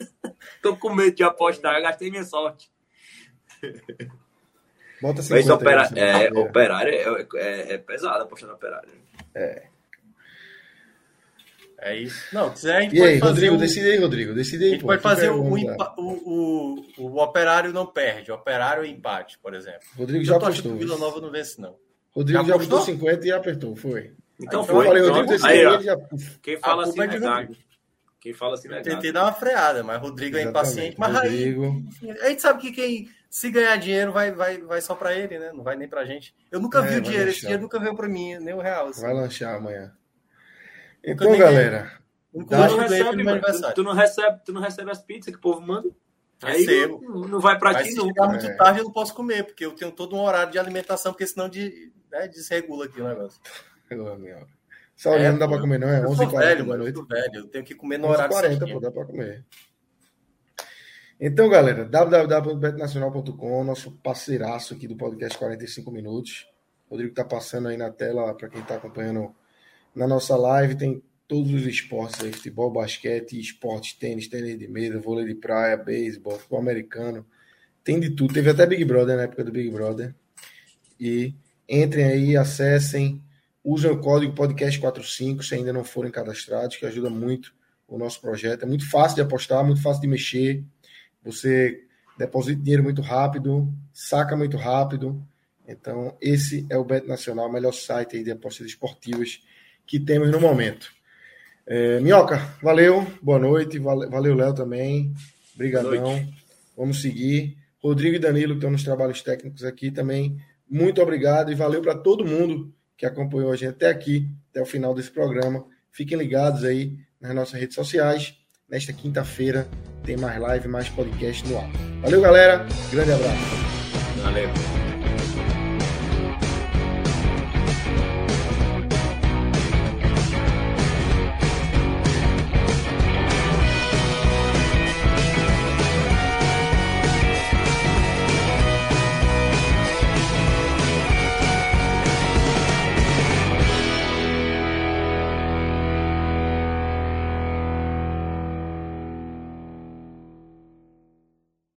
<laughs> Tô com medo de apostar, eu gastei minha sorte. Bota 50 Mas opera... é, operário é, é, é pesado apostar no operário. É. É isso. Não, quiser, a gente e pode aí, fazer Rodrigo, um... decide aí, Rodrigo. Decide aí, a gente pô, pode fazer o, o, o, o, operário não perde, o operário é empate, por exemplo. Rodrigo já apostou. O Vila Nova não vence, não. Rodrigo já, já apostou 50 e apertou, foi. Então aí, foi. Eu falei, Rodrigo decide aí, ele já... Quem fala assim é verdade. Quem fala assim é Tentei dar uma freada, mas Rodrigo é impaciente. Mas Rodrigo... aí, a gente sabe que quem se ganhar dinheiro vai, vai, vai só para ele, né? Não vai nem pra gente. Eu nunca é, vi o dinheiro, esse dinheiro nunca veio para mim, nem o real. Assim. Vai lanchar amanhã. Então, galera, tu, não recebe, tu, tu, não recebe, tu não recebe as pizzas que o povo manda? Recebo. Aí não, não vai para ti, não. Se muito é. tarde, eu não posso comer, porque eu tenho todo um horário de alimentação, porque senão de, né, desregula aqui o negócio. Só é, não dá para comer, não? É 11h40 velho, da noite. velho, eu tenho que comer no horário 40, pô, dá para comer. Então, galera, www.betnacional.com, nosso parceiraço aqui do podcast 45 minutos. O Rodrigo tá passando aí na tela para quem está acompanhando na nossa live tem todos os esportes aí, futebol, basquete, esportes, tênis, tênis de mesa, vôlei de praia, beisebol, futebol americano. Tem de tudo. Teve até Big Brother na época do Big Brother. E entrem aí, acessem, usem o código podcast45 se ainda não forem cadastrados, que ajuda muito o nosso projeto. É muito fácil de apostar, muito fácil de mexer. Você deposita dinheiro muito rápido, saca muito rápido. Então, esse é o Bet Nacional, o melhor site de apostas esportivas que temos no momento. É, Minhoca, valeu, boa noite, valeu, Léo também, brigadão, vamos seguir. Rodrigo e Danilo, que estão nos trabalhos técnicos aqui também, muito obrigado e valeu para todo mundo que acompanhou a gente até aqui, até o final desse programa. Fiquem ligados aí nas nossas redes sociais. Nesta quinta-feira tem mais live, mais podcast no ar. Valeu, galera. Grande abraço. Valeu.